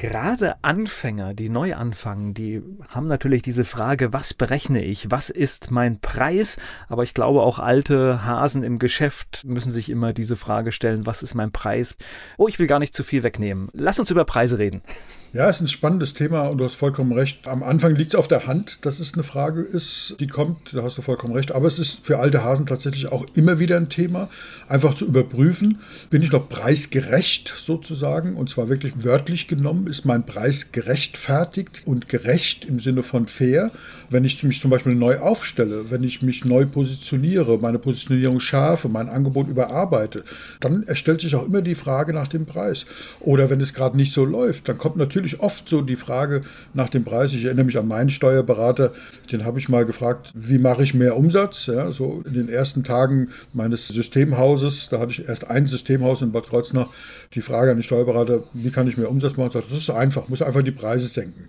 Gerade Anfänger, die neu anfangen, die haben natürlich diese Frage, was berechne ich? Was ist mein Preis? Aber ich glaube, auch alte Hasen im Geschäft müssen sich immer diese Frage stellen, was ist mein Preis? Oh, ich will gar nicht zu viel wegnehmen. Lass uns über Preise reden. Ja, ist ein spannendes Thema und du hast vollkommen recht. Am Anfang liegt es auf der Hand, dass es eine Frage ist, die kommt, da hast du vollkommen recht. Aber es ist für alte Hasen tatsächlich auch immer wieder ein Thema, einfach zu überprüfen, bin ich noch preisgerecht sozusagen und zwar wirklich wörtlich genommen, ist mein Preis gerechtfertigt und gerecht im Sinne von fair, wenn ich mich zum Beispiel neu aufstelle, wenn ich mich neu positioniere, meine Positionierung schärfe, mein Angebot überarbeite, dann erstellt sich auch immer die Frage nach dem Preis. Oder wenn es gerade nicht so läuft, dann kommt natürlich natürlich oft so die Frage nach dem Preis. Ich erinnere mich an meinen Steuerberater, den habe ich mal gefragt, wie mache ich mehr Umsatz? Ja, so in den ersten Tagen meines Systemhauses, da hatte ich erst ein Systemhaus in Bad Kreuznach, die Frage an den Steuerberater, wie kann ich mehr Umsatz machen? Ich sagte, das ist einfach, muss einfach die Preise senken.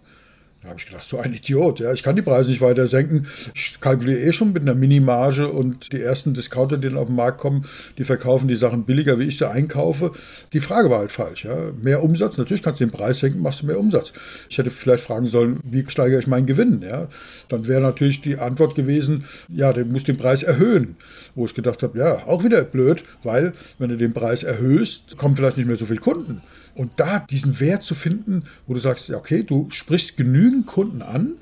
Da habe ich gedacht, so ein Idiot, ja, ich kann die Preise nicht weiter senken. Ich kalkuliere eh schon mit einer Minimarge und die ersten Discounter, die dann auf den Markt kommen, die verkaufen die Sachen billiger, wie ich sie einkaufe. Die Frage war halt falsch, ja. Mehr Umsatz, natürlich kannst du den Preis senken, machst du mehr Umsatz. Ich hätte vielleicht fragen sollen, wie steigere ich meinen Gewinn, ja. Dann wäre natürlich die Antwort gewesen, ja, du musst den Preis erhöhen. Wo ich gedacht habe, ja, auch wieder blöd, weil wenn du den Preis erhöhst, kommen vielleicht nicht mehr so viele Kunden. Und da diesen Wert zu finden, wo du sagst, okay, du sprichst genügend Kunden an,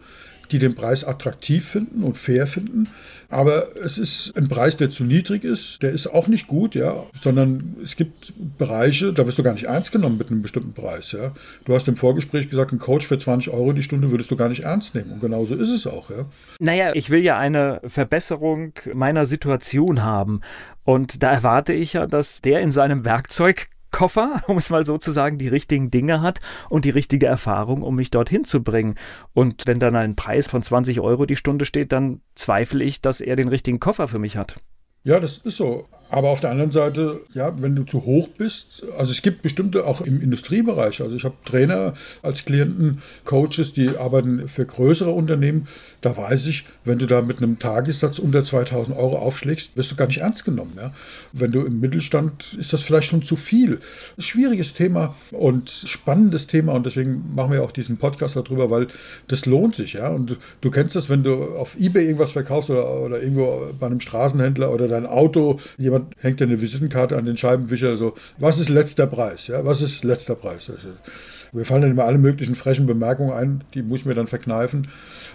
die den Preis attraktiv finden und fair finden. Aber es ist ein Preis, der zu niedrig ist. Der ist auch nicht gut, ja, sondern es gibt Bereiche, da wirst du gar nicht ernst genommen mit einem bestimmten Preis, ja. Du hast im Vorgespräch gesagt, ein Coach für 20 Euro die Stunde würdest du gar nicht ernst nehmen. Und genauso ist es auch, ja. Naja, ich will ja eine Verbesserung meiner Situation haben. Und da erwarte ich ja, dass der in seinem Werkzeug Koffer, um es mal so zu sagen, die richtigen Dinge hat und die richtige Erfahrung, um mich dorthin zu bringen. Und wenn dann ein Preis von 20 Euro die Stunde steht, dann zweifle ich, dass er den richtigen Koffer für mich hat. Ja, das ist so. Aber auf der anderen Seite, ja, wenn du zu hoch bist, also es gibt bestimmte auch im Industriebereich. Also ich habe Trainer als Klienten, Coaches, die arbeiten für größere Unternehmen. Da weiß ich, wenn du da mit einem Tagessatz unter 2000 Euro aufschlägst, wirst du gar nicht ernst genommen. Ja? Wenn du im Mittelstand, ist das vielleicht schon zu viel. Schwieriges Thema und spannendes Thema und deswegen machen wir auch diesen Podcast darüber, weil das lohnt sich. Ja? Und du, kennst das, wenn du auf Ebay irgendwas verkaufst oder, oder irgendwo bei einem Straßenhändler oder dein Auto, jemand jemand hängt eine Visitenkarte an den Scheibenwischer, so, was ist letzter Preis? Ja, was ist letzter Preis? Mir fallen dann immer alle möglichen frechen Bemerkungen ein, die muss ich mir dann verkneifen.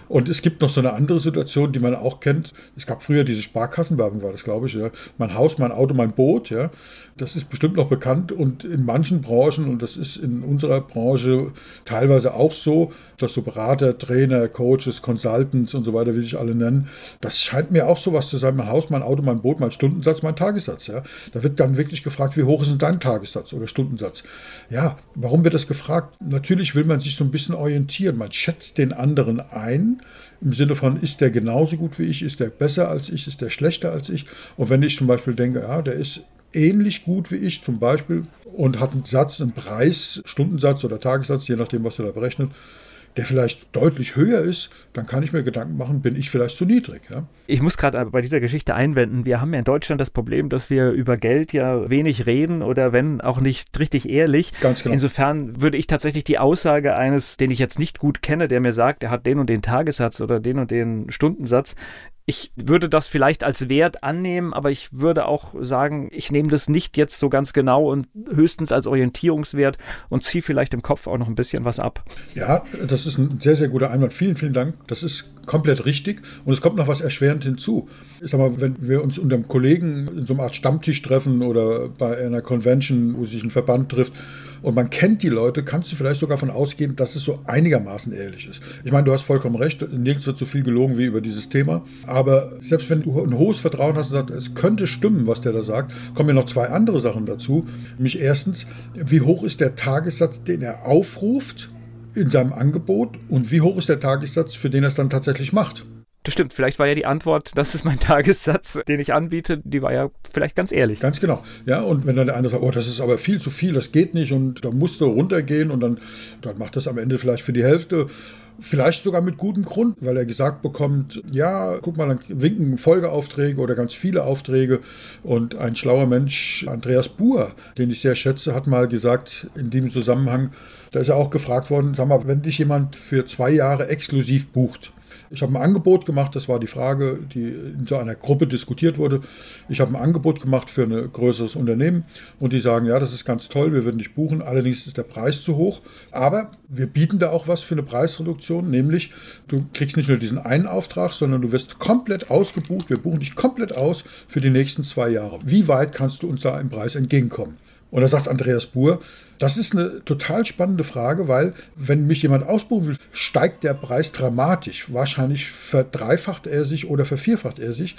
Und es gibt noch so eine andere Situation, die man auch kennt. Es gab früher diese Sparkassenwerbung, war das, glaube ich. Ja. Mein Haus, mein Auto, mein Boot. Ja. Das ist bestimmt noch bekannt. Und in manchen Branchen, und das ist in unserer Branche teilweise auch so, dass so Berater, Trainer, Coaches, Consultants und so weiter, wie sich alle nennen, das scheint mir auch sowas zu sein. Mein Haus, mein Auto, mein Boot, mein Stundensatz, mein Tagessatz. Ja. Da wird dann wirklich gefragt, wie hoch ist denn dein Tagessatz oder Stundensatz? Ja, warum wird das gefragt? Natürlich will man sich so ein bisschen orientieren. Man schätzt den anderen ein im Sinne von, ist der genauso gut wie ich, ist der besser als ich, ist der schlechter als ich. Und wenn ich zum Beispiel denke, ja, der ist ähnlich gut wie ich zum Beispiel und hat einen Satz, einen Preis, Stundensatz oder Tagessatz, je nachdem, was du da berechnet, der vielleicht deutlich höher ist, dann kann ich mir Gedanken machen, bin ich vielleicht zu niedrig. Ja? Ich muss gerade bei dieser Geschichte einwenden, wir haben ja in Deutschland das Problem, dass wir über Geld ja wenig reden oder wenn auch nicht richtig ehrlich. Ganz genau. Insofern würde ich tatsächlich die Aussage eines, den ich jetzt nicht gut kenne, der mir sagt, er hat den und den Tagessatz oder den und den Stundensatz, ich würde das vielleicht als Wert annehmen, aber ich würde auch sagen, ich nehme das nicht jetzt so ganz genau und höchstens als Orientierungswert und ziehe vielleicht im Kopf auch noch ein bisschen was ab. Ja, das ist ein sehr, sehr guter Einwand. Vielen, vielen Dank. Das ist komplett richtig. Und es kommt noch was erschwerend hinzu. Ich sag mal, wenn wir uns unter einem Kollegen in so einer Art Stammtisch treffen oder bei einer Convention, wo sich ein Verband trifft, und man kennt die Leute, kannst du vielleicht sogar davon ausgehen, dass es so einigermaßen ehrlich ist. Ich meine, du hast vollkommen recht, nirgends wird so viel gelogen wie über dieses Thema. Aber selbst wenn du ein hohes Vertrauen hast und sagst, es könnte stimmen, was der da sagt, kommen ja noch zwei andere Sachen dazu. Nämlich erstens, wie hoch ist der Tagessatz, den er aufruft in seinem Angebot und wie hoch ist der Tagessatz, für den er es dann tatsächlich macht? Das stimmt, vielleicht war ja die Antwort, das ist mein Tagessatz, den ich anbiete, die war ja vielleicht ganz ehrlich. Ganz genau. Ja, und wenn dann der eine sagt, oh, das ist aber viel zu viel, das geht nicht und da musst du runtergehen und dann, dann macht das am Ende vielleicht für die Hälfte. Vielleicht sogar mit gutem Grund, weil er gesagt bekommt, ja, guck mal, dann winken Folgeaufträge oder ganz viele Aufträge. Und ein schlauer Mensch, Andreas Buhr, den ich sehr schätze, hat mal gesagt in diesem Zusammenhang, da ist er auch gefragt worden, sag mal, wenn dich jemand für zwei Jahre exklusiv bucht, ich habe ein Angebot gemacht, das war die Frage, die in so einer Gruppe diskutiert wurde. Ich habe ein Angebot gemacht für ein größeres Unternehmen und die sagen, ja, das ist ganz toll, wir würden dich buchen, allerdings ist der Preis zu hoch. Aber wir bieten da auch was für eine Preisreduktion, nämlich du kriegst nicht nur diesen einen Auftrag, sondern du wirst komplett ausgebucht. Wir buchen dich komplett aus für die nächsten zwei Jahre. Wie weit kannst du uns da im Preis entgegenkommen? Und da sagt Andreas Buhr, das ist eine total spannende Frage, weil wenn mich jemand ausbuchen will, steigt der Preis dramatisch. Wahrscheinlich verdreifacht er sich oder vervierfacht er sich.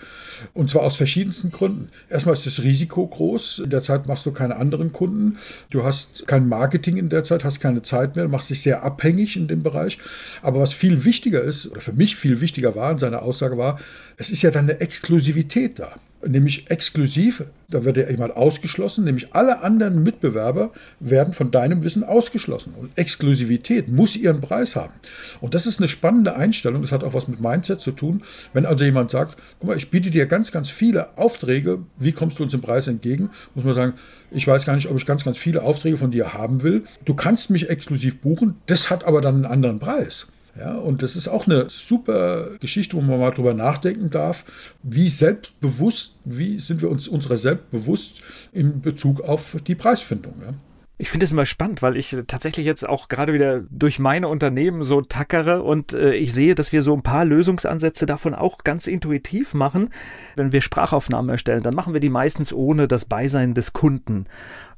Und zwar aus verschiedensten Gründen. Erstmal ist das Risiko groß. In der Zeit machst du keine anderen Kunden. Du hast kein Marketing in der Zeit, hast keine Zeit mehr, machst dich sehr abhängig in dem Bereich. Aber was viel wichtiger ist, oder für mich viel wichtiger war in seiner Aussage war, es ist ja dann eine Exklusivität da nämlich exklusiv, da wird ja jemand ausgeschlossen, nämlich alle anderen Mitbewerber werden von deinem Wissen ausgeschlossen. Und Exklusivität muss ihren Preis haben. Und das ist eine spannende Einstellung, das hat auch was mit Mindset zu tun. Wenn also jemand sagt, guck mal, ich biete dir ganz, ganz viele Aufträge, wie kommst du uns im Preis entgegen? Muss man sagen, ich weiß gar nicht, ob ich ganz, ganz viele Aufträge von dir haben will. Du kannst mich exklusiv buchen, das hat aber dann einen anderen Preis. Ja, und das ist auch eine super Geschichte, wo man mal drüber nachdenken darf, wie selbstbewusst, wie sind wir uns unserer selbst bewusst in Bezug auf die Preisfindung. Ja. Ich finde es immer spannend, weil ich tatsächlich jetzt auch gerade wieder durch meine Unternehmen so tackere und äh, ich sehe, dass wir so ein paar Lösungsansätze davon auch ganz intuitiv machen. Wenn wir Sprachaufnahmen erstellen, dann machen wir die meistens ohne das Beisein des Kunden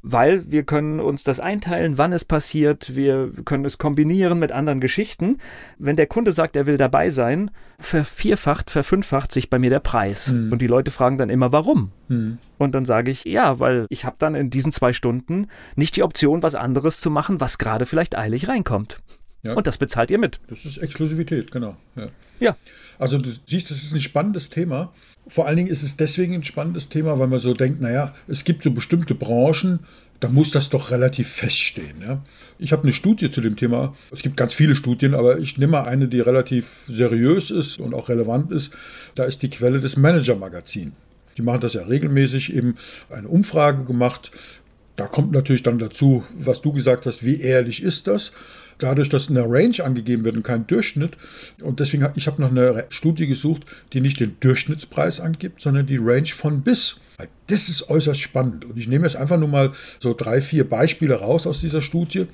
weil wir können uns das einteilen, wann es passiert, wir können es kombinieren mit anderen Geschichten. Wenn der Kunde sagt, er will dabei sein, vervierfacht, verfünffacht sich bei mir der Preis. Mhm. Und die Leute fragen dann immer, warum? Mhm. Und dann sage ich, ja, weil ich habe dann in diesen zwei Stunden nicht die Option, was anderes zu machen, was gerade vielleicht eilig reinkommt. Ja. Und das bezahlt ihr mit. Das ist Exklusivität, genau. Ja. ja. Also du siehst, das ist ein spannendes Thema. Vor allen Dingen ist es deswegen ein spannendes Thema, weil man so denkt, naja, es gibt so bestimmte Branchen, da muss das doch relativ feststehen. Ja? Ich habe eine Studie zu dem Thema. Es gibt ganz viele Studien, aber ich nehme mal eine, die relativ seriös ist und auch relevant ist. Da ist die Quelle des Manager-Magazin. Die machen das ja regelmäßig, eben eine Umfrage gemacht. Da kommt natürlich dann dazu, was du gesagt hast, wie ehrlich ist das? Dadurch, dass eine Range angegeben wird und kein Durchschnitt. Und deswegen, ich habe noch eine Studie gesucht, die nicht den Durchschnittspreis angibt, sondern die Range von bis. Das ist äußerst spannend. Und ich nehme jetzt einfach nur mal so drei, vier Beispiele raus aus dieser Studie.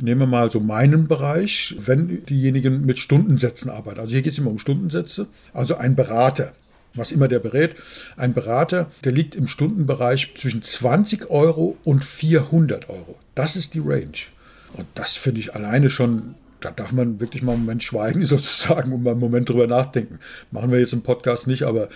Nehmen wir mal so meinen Bereich, wenn diejenigen mit Stundensätzen arbeiten. Also hier geht es immer um Stundensätze. Also ein Berater, was immer der berät. Ein Berater, der liegt im Stundenbereich zwischen 20 Euro und 400 Euro. Das ist die Range. Und das finde ich alleine schon, da darf man wirklich mal einen Moment schweigen sozusagen und mal einen Moment drüber nachdenken. Machen wir jetzt im Podcast nicht, aber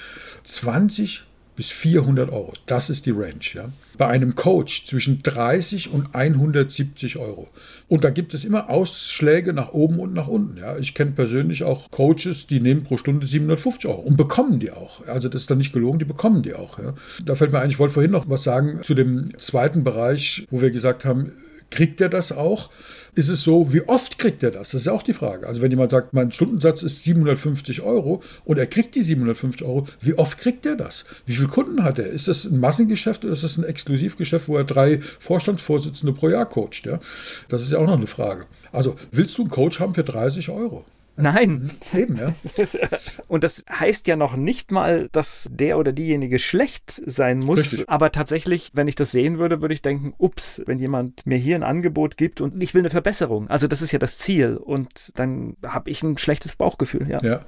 20 bis 400 Euro, das ist die Range. Ja? Bei einem Coach zwischen 30 und 170 Euro. Und da gibt es immer Ausschläge nach oben und nach unten. Ja? Ich kenne persönlich auch Coaches, die nehmen pro Stunde 750 Euro und bekommen die auch. Also das ist dann nicht gelogen, die bekommen die auch. Ja? Da fällt mir ein, ich wollte vorhin noch was sagen zu dem zweiten Bereich, wo wir gesagt haben, Kriegt er das auch? Ist es so, wie oft kriegt er das? Das ist auch die Frage. Also wenn jemand sagt, mein Stundensatz ist 750 Euro und er kriegt die 750 Euro, wie oft kriegt er das? Wie viele Kunden hat er? Ist das ein Massengeschäft oder ist das ein Exklusivgeschäft, wo er drei Vorstandsvorsitzende pro Jahr coacht? Ja? Das ist ja auch noch eine Frage. Also willst du einen Coach haben für 30 Euro? Nein. Eben, ja. Und das heißt ja noch nicht mal, dass der oder diejenige schlecht sein muss. Richtig. Aber tatsächlich, wenn ich das sehen würde, würde ich denken, ups, wenn jemand mir hier ein Angebot gibt und ich will eine Verbesserung. Also das ist ja das Ziel. Und dann habe ich ein schlechtes Bauchgefühl, ja. Ja.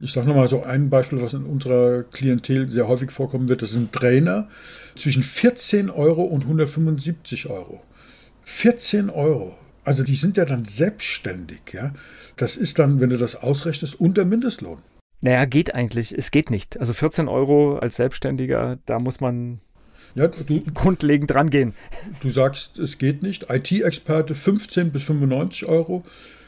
Ich sage nochmal so ein Beispiel, was in unserer Klientel sehr häufig vorkommen wird. Das sind Trainer zwischen 14 Euro und 175 Euro. 14 Euro. Also die sind ja dann selbstständig, ja. Das ist dann, wenn du das ausrechnest, unter Mindestlohn. Naja, geht eigentlich. Es geht nicht. Also 14 Euro als Selbstständiger, da muss man ja, du, grundlegend rangehen. Du sagst, es geht nicht. IT-Experte 15 bis 95 Euro,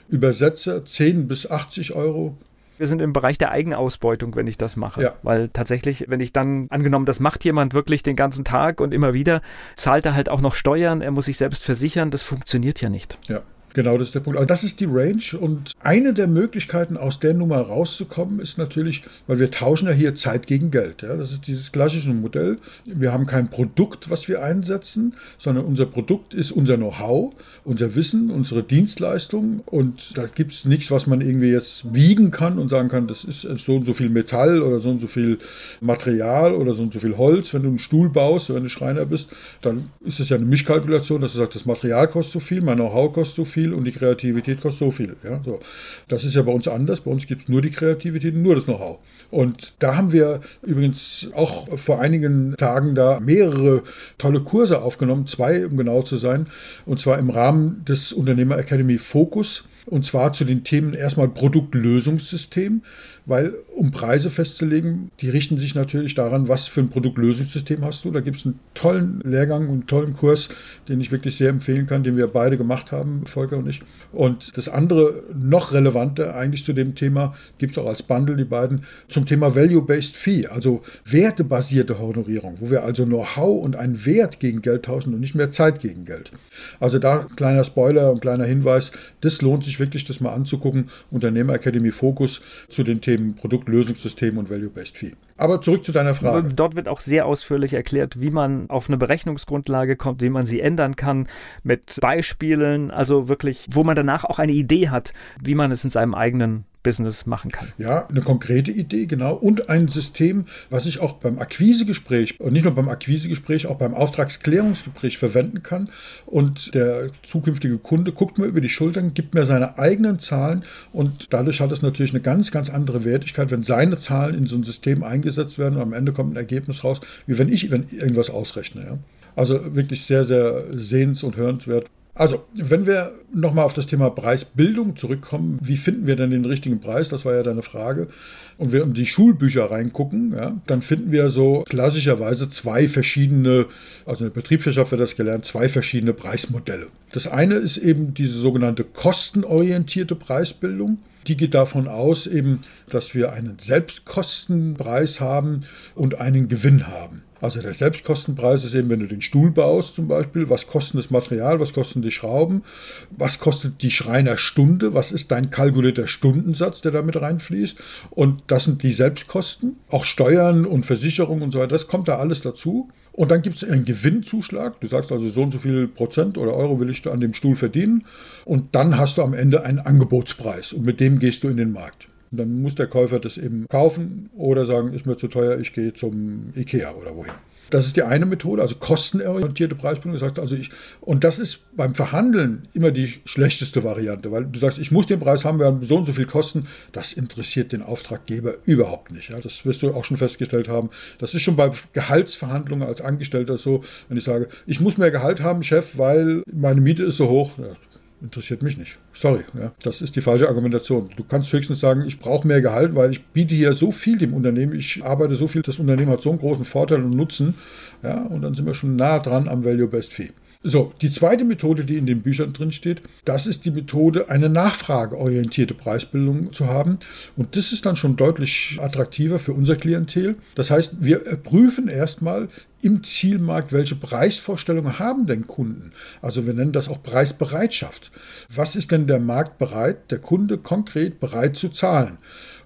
Übersetzer 10 bis 80 Euro. Wir sind im Bereich der Eigenausbeutung, wenn ich das mache. Ja. Weil tatsächlich, wenn ich dann, angenommen, das macht jemand wirklich den ganzen Tag und immer wieder, zahlt er halt auch noch Steuern, er muss sich selbst versichern, das funktioniert ja nicht. Ja. Genau, das ist der Punkt. Aber das ist die Range und eine der Möglichkeiten, aus der Nummer rauszukommen, ist natürlich, weil wir tauschen ja hier Zeit gegen Geld. Ja? Das ist dieses klassische Modell. Wir haben kein Produkt, was wir einsetzen, sondern unser Produkt ist unser Know-how, unser Wissen, unsere Dienstleistung und da gibt es nichts, was man irgendwie jetzt wiegen kann und sagen kann, das ist so und so viel Metall oder so und so viel Material oder so und so viel Holz. Wenn du einen Stuhl baust, wenn du Schreiner bist, dann ist es ja eine Mischkalkulation, dass du sagst, das Material kostet so viel, mein Know-how kostet so viel viel und die Kreativität kostet so viel. Ja, so. Das ist ja bei uns anders. Bei uns gibt es nur die Kreativität und nur das Know-how. Und da haben wir übrigens auch vor einigen Tagen da mehrere tolle Kurse aufgenommen, zwei um genau zu sein, und zwar im Rahmen des Unternehmer Academy Focus. Und zwar zu den Themen erstmal Produktlösungssystem weil um Preise festzulegen, die richten sich natürlich daran, was für ein Produktlösungssystem hast du. Da gibt es einen tollen Lehrgang und einen tollen Kurs, den ich wirklich sehr empfehlen kann, den wir beide gemacht haben, Volker und ich. Und das andere, noch relevante eigentlich zu dem Thema, gibt es auch als Bundle die beiden, zum Thema Value-Based Fee, also wertebasierte Honorierung, wo wir also Know-how und einen Wert gegen Geld tauschen und nicht mehr Zeit gegen Geld. Also da kleiner Spoiler und kleiner Hinweis, das lohnt sich wirklich, das mal anzugucken. Unternehmer Academy Fokus zu den Themen Themen Produktlösungssystem und Value-Based Fee. Aber zurück zu deiner Frage. Dort wird auch sehr ausführlich erklärt, wie man auf eine Berechnungsgrundlage kommt, wie man sie ändern kann, mit Beispielen, also wirklich, wo man danach auch eine Idee hat, wie man es in seinem eigenen Business machen kann. Ja, eine konkrete Idee, genau. Und ein System, was ich auch beim Akquisegespräch und nicht nur beim Akquisegespräch, auch beim Auftragsklärungsgespräch verwenden kann. Und der zukünftige Kunde guckt mir über die Schultern, gibt mir seine eigenen Zahlen und dadurch hat es natürlich eine ganz, ganz andere Wertigkeit, wenn seine Zahlen in so ein System eingesetzt werden und am Ende kommt ein Ergebnis raus, wie wenn ich irgendwas ausrechne. Ja. Also wirklich sehr, sehr sehens- und hörenswert. Also, wenn wir nochmal auf das Thema Preisbildung zurückkommen, wie finden wir denn den richtigen Preis? Das war ja deine Frage. Und wir um die Schulbücher reingucken, ja, dann finden wir so klassischerweise zwei verschiedene, also in der Betriebswirtschaft wird das gelernt, zwei verschiedene Preismodelle. Das eine ist eben diese sogenannte kostenorientierte Preisbildung. Die geht davon aus, eben, dass wir einen Selbstkostenpreis haben und einen Gewinn haben. Also der Selbstkostenpreis ist eben, wenn du den Stuhl baust zum Beispiel, was kostet das Material, was kosten die Schrauben, was kostet die Schreinerstunde, was ist dein kalkulierter Stundensatz, der damit reinfließt. Und das sind die Selbstkosten, auch Steuern und Versicherung und so weiter, das kommt da alles dazu. Und dann gibt es einen Gewinnzuschlag. Du sagst also, so und so viel Prozent oder Euro will ich an dem Stuhl verdienen. Und dann hast du am Ende einen Angebotspreis und mit dem gehst du in den Markt. Und dann muss der Käufer das eben kaufen oder sagen, ist mir zu teuer, ich gehe zum Ikea oder wohin. Das ist die eine Methode, also kostenorientierte Preisbindung. Heißt also ich, und das ist beim Verhandeln immer die schlechteste Variante, weil du sagst, ich muss den Preis haben, wir haben so und so viel Kosten. Das interessiert den Auftraggeber überhaupt nicht. Ja, das wirst du auch schon festgestellt haben. Das ist schon bei Gehaltsverhandlungen als Angestellter so, wenn ich sage, ich muss mehr Gehalt haben, Chef, weil meine Miete ist so hoch. Ja, interessiert mich nicht. Sorry, ja, das ist die falsche Argumentation. Du kannst höchstens sagen, ich brauche mehr Gehalt, weil ich biete hier so viel dem Unternehmen, ich arbeite so viel, das Unternehmen hat so einen großen Vorteil und Nutzen, ja, und dann sind wir schon nah dran am Value-Based Fee. So, die zweite Methode, die in den Büchern drin steht, das ist die Methode, eine nachfrageorientierte Preisbildung zu haben. Und das ist dann schon deutlich attraktiver für unser Klientel. Das heißt, wir prüfen erstmal im Zielmarkt, welche Preisvorstellungen haben denn Kunden? Also wir nennen das auch Preisbereitschaft. Was ist denn der Markt bereit, der Kunde konkret bereit zu zahlen?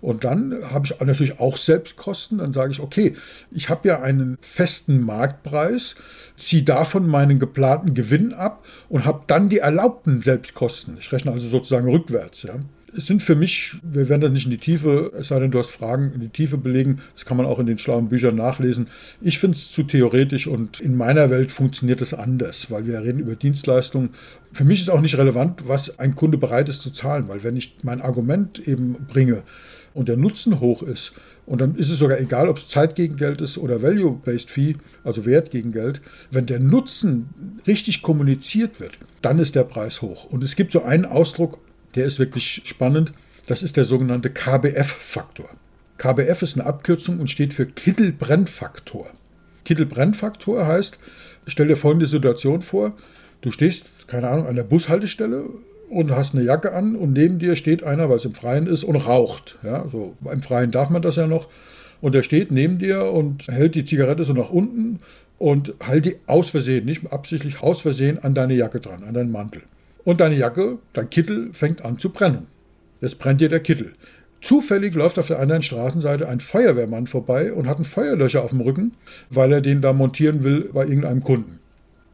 Und dann habe ich natürlich auch Selbstkosten. Dann sage ich, okay, ich habe ja einen festen Marktpreis ziehe davon meinen geplanten Gewinn ab und habe dann die erlaubten Selbstkosten. Ich rechne also sozusagen rückwärts. Ja. Es sind für mich, wir werden das nicht in die Tiefe, es sei denn, du hast Fragen, in die Tiefe belegen. Das kann man auch in den schlauen Büchern nachlesen. Ich finde es zu theoretisch und in meiner Welt funktioniert es anders, weil wir reden über Dienstleistungen. Für mich ist auch nicht relevant, was ein Kunde bereit ist zu zahlen, weil wenn ich mein Argument eben bringe und der Nutzen hoch ist, Und dann ist es sogar egal, ob es Zeit gegen Geld ist oder Value-Based Fee, also Wert gegen Geld. Wenn der Nutzen richtig kommuniziert wird, dann ist der Preis hoch. Und es gibt so einen Ausdruck, der ist wirklich spannend. Das ist der sogenannte KBF-Faktor. KBF ist eine Abkürzung und steht für Kittelbrennfaktor. Kittelbrennfaktor heißt, stell dir folgende Situation vor, du stehst, keine Ahnung, an der Bushaltestelle und hast eine Jacke an und neben dir steht einer, weil es im Freien ist, und raucht. Ja, so im Freien darf man das ja noch. Und der steht neben dir und hält die Zigarette so nach unten und hält die aus Versehen, nicht absichtlich aus Versehen an deine Jacke dran, an deinen Mantel. Und deine Jacke, dein Kittel fängt an zu brennen. Jetzt brennt dir der Kittel. Zufällig läuft auf der anderen Straßenseite ein Feuerwehrmann vorbei und hat einen Feuerlöscher auf dem Rücken, weil er den da montieren will bei irgendeinem Kunden.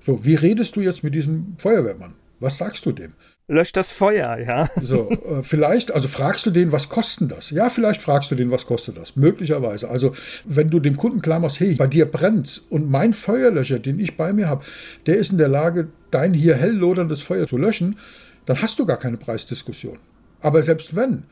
So, wie redest du jetzt mit diesem Feuerwehrmann? Was sagst du dem? Löscht das Feuer, ja. So, äh, vielleicht, also fragst du den, was kostet das? Ja, vielleicht fragst du den, was kostet das? Möglicherweise. Also, wenn du dem Kunden klar machst, hey, bei dir brennt und mein Feuerlöscher, den ich bei mir habe, der ist in der Lage, dein hier hell loderndes Feuer zu löschen, dann hast du gar keine Preisdiskussion. Aber selbst wenn,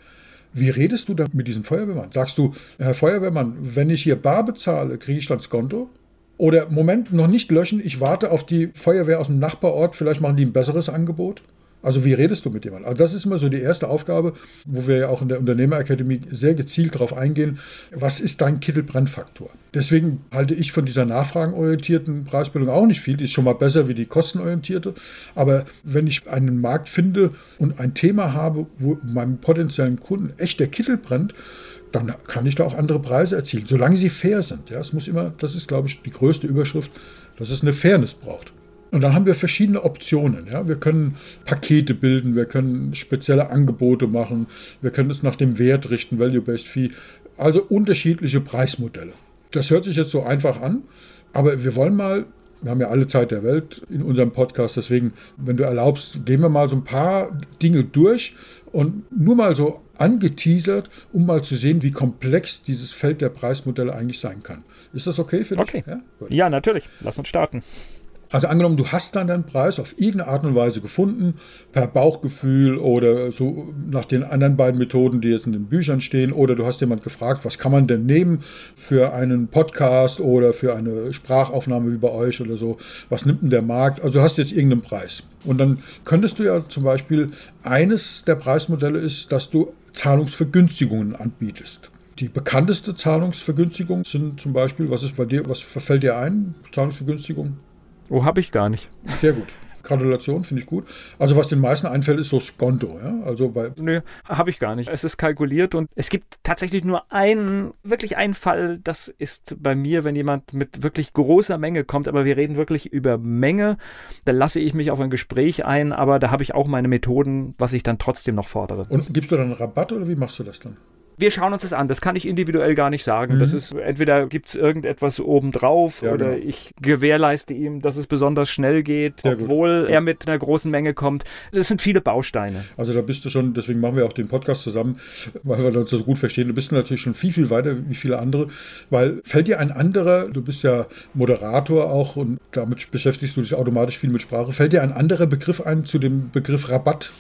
wie redest du dann mit diesem Feuerwehrmann? Sagst du, Herr Feuerwehrmann, wenn ich hier bar bezahle, kriege ich dann Skonto? Oder Moment, noch nicht löschen, ich warte auf die Feuerwehr aus dem Nachbarort, vielleicht machen die ein besseres Angebot? Also wie redest du mit jemandem? Also das ist immer so die erste Aufgabe, wo wir ja auch in der Unternehmerakademie sehr gezielt darauf eingehen, was ist dein Kittelbrennfaktor? Deswegen halte ich von dieser nachfragenorientierten Preisbildung auch nicht viel. Die ist schon mal besser wie die kostenorientierte. Aber wenn ich einen Markt finde und ein Thema habe, wo meinem potenziellen Kunden echt der Kittel brennt, dann kann ich da auch andere Preise erzielen, solange sie fair sind. Ja, es muss immer, das ist, glaube ich, die größte Überschrift, dass es eine Fairness braucht. Und dann haben wir verschiedene Optionen. Ja? Wir können Pakete bilden, wir können spezielle Angebote machen, wir können es nach dem Wert richten, Value-Based Fee, also unterschiedliche Preismodelle. Das hört sich jetzt so einfach an, aber wir wollen mal, wir haben ja alle Zeit der Welt in unserem Podcast, deswegen, wenn du erlaubst, gehen wir mal so ein paar Dinge durch und nur mal so angeteasert, um mal zu sehen, wie komplex dieses Feld der Preismodelle eigentlich sein kann. Ist das okay für dich? Okay. Ja, ja natürlich. Lass uns starten. Also angenommen, du hast dann deinen Preis auf irgendeine Art und Weise gefunden, per Bauchgefühl oder so nach den anderen beiden Methoden, die jetzt in den Büchern stehen, oder du hast jemand gefragt, was kann man denn nehmen für einen Podcast oder für eine Sprachaufnahme wie bei euch oder so, was nimmt denn der Markt? Also du hast jetzt irgendeinen Preis. Und dann könntest du ja zum Beispiel, eines der Preismodelle ist, dass du Zahlungsvergünstigungen anbietest. Die bekannteste Zahlungsvergünstigung sind zum Beispiel, was ist bei dir, was verfällt dir ein? Zahlungsvergünstigung? Oh, habe ich gar nicht. Sehr gut. Gratulation, finde ich gut. Also was den meisten einfällt, ist so Skonto. Ja? Also bei Nö, habe ich gar nicht. Es ist kalkuliert und es gibt tatsächlich nur einen, wirklich einen Fall, das ist bei mir, wenn jemand mit wirklich großer Menge kommt, aber wir reden wirklich über Menge, da lasse ich mich auf ein Gespräch ein, aber da habe ich auch meine Methoden, was ich dann trotzdem noch fordere. Und gibst du dann einen Rabatt oder wie machst du das dann? Wir schauen uns das an. Das kann ich individuell gar nicht sagen. Mhm. Das ist entweder gibt es irgendetwas obendrauf ja, oder genau. ich gewährleiste ihm, dass es besonders schnell geht, Sehr obwohl gut. er mit einer großen Menge kommt. Das sind viele Bausteine. Also da bist du schon, deswegen machen wir auch den Podcast zusammen, weil wir uns so gut verstehen. Du bist natürlich schon viel, viel weiter wie viele andere, weil fällt dir ein anderer, du bist ja Moderator auch und damit beschäftigst du dich automatisch viel mit Sprache, fällt dir ein anderer Begriff ein zu dem Begriff Rabatt?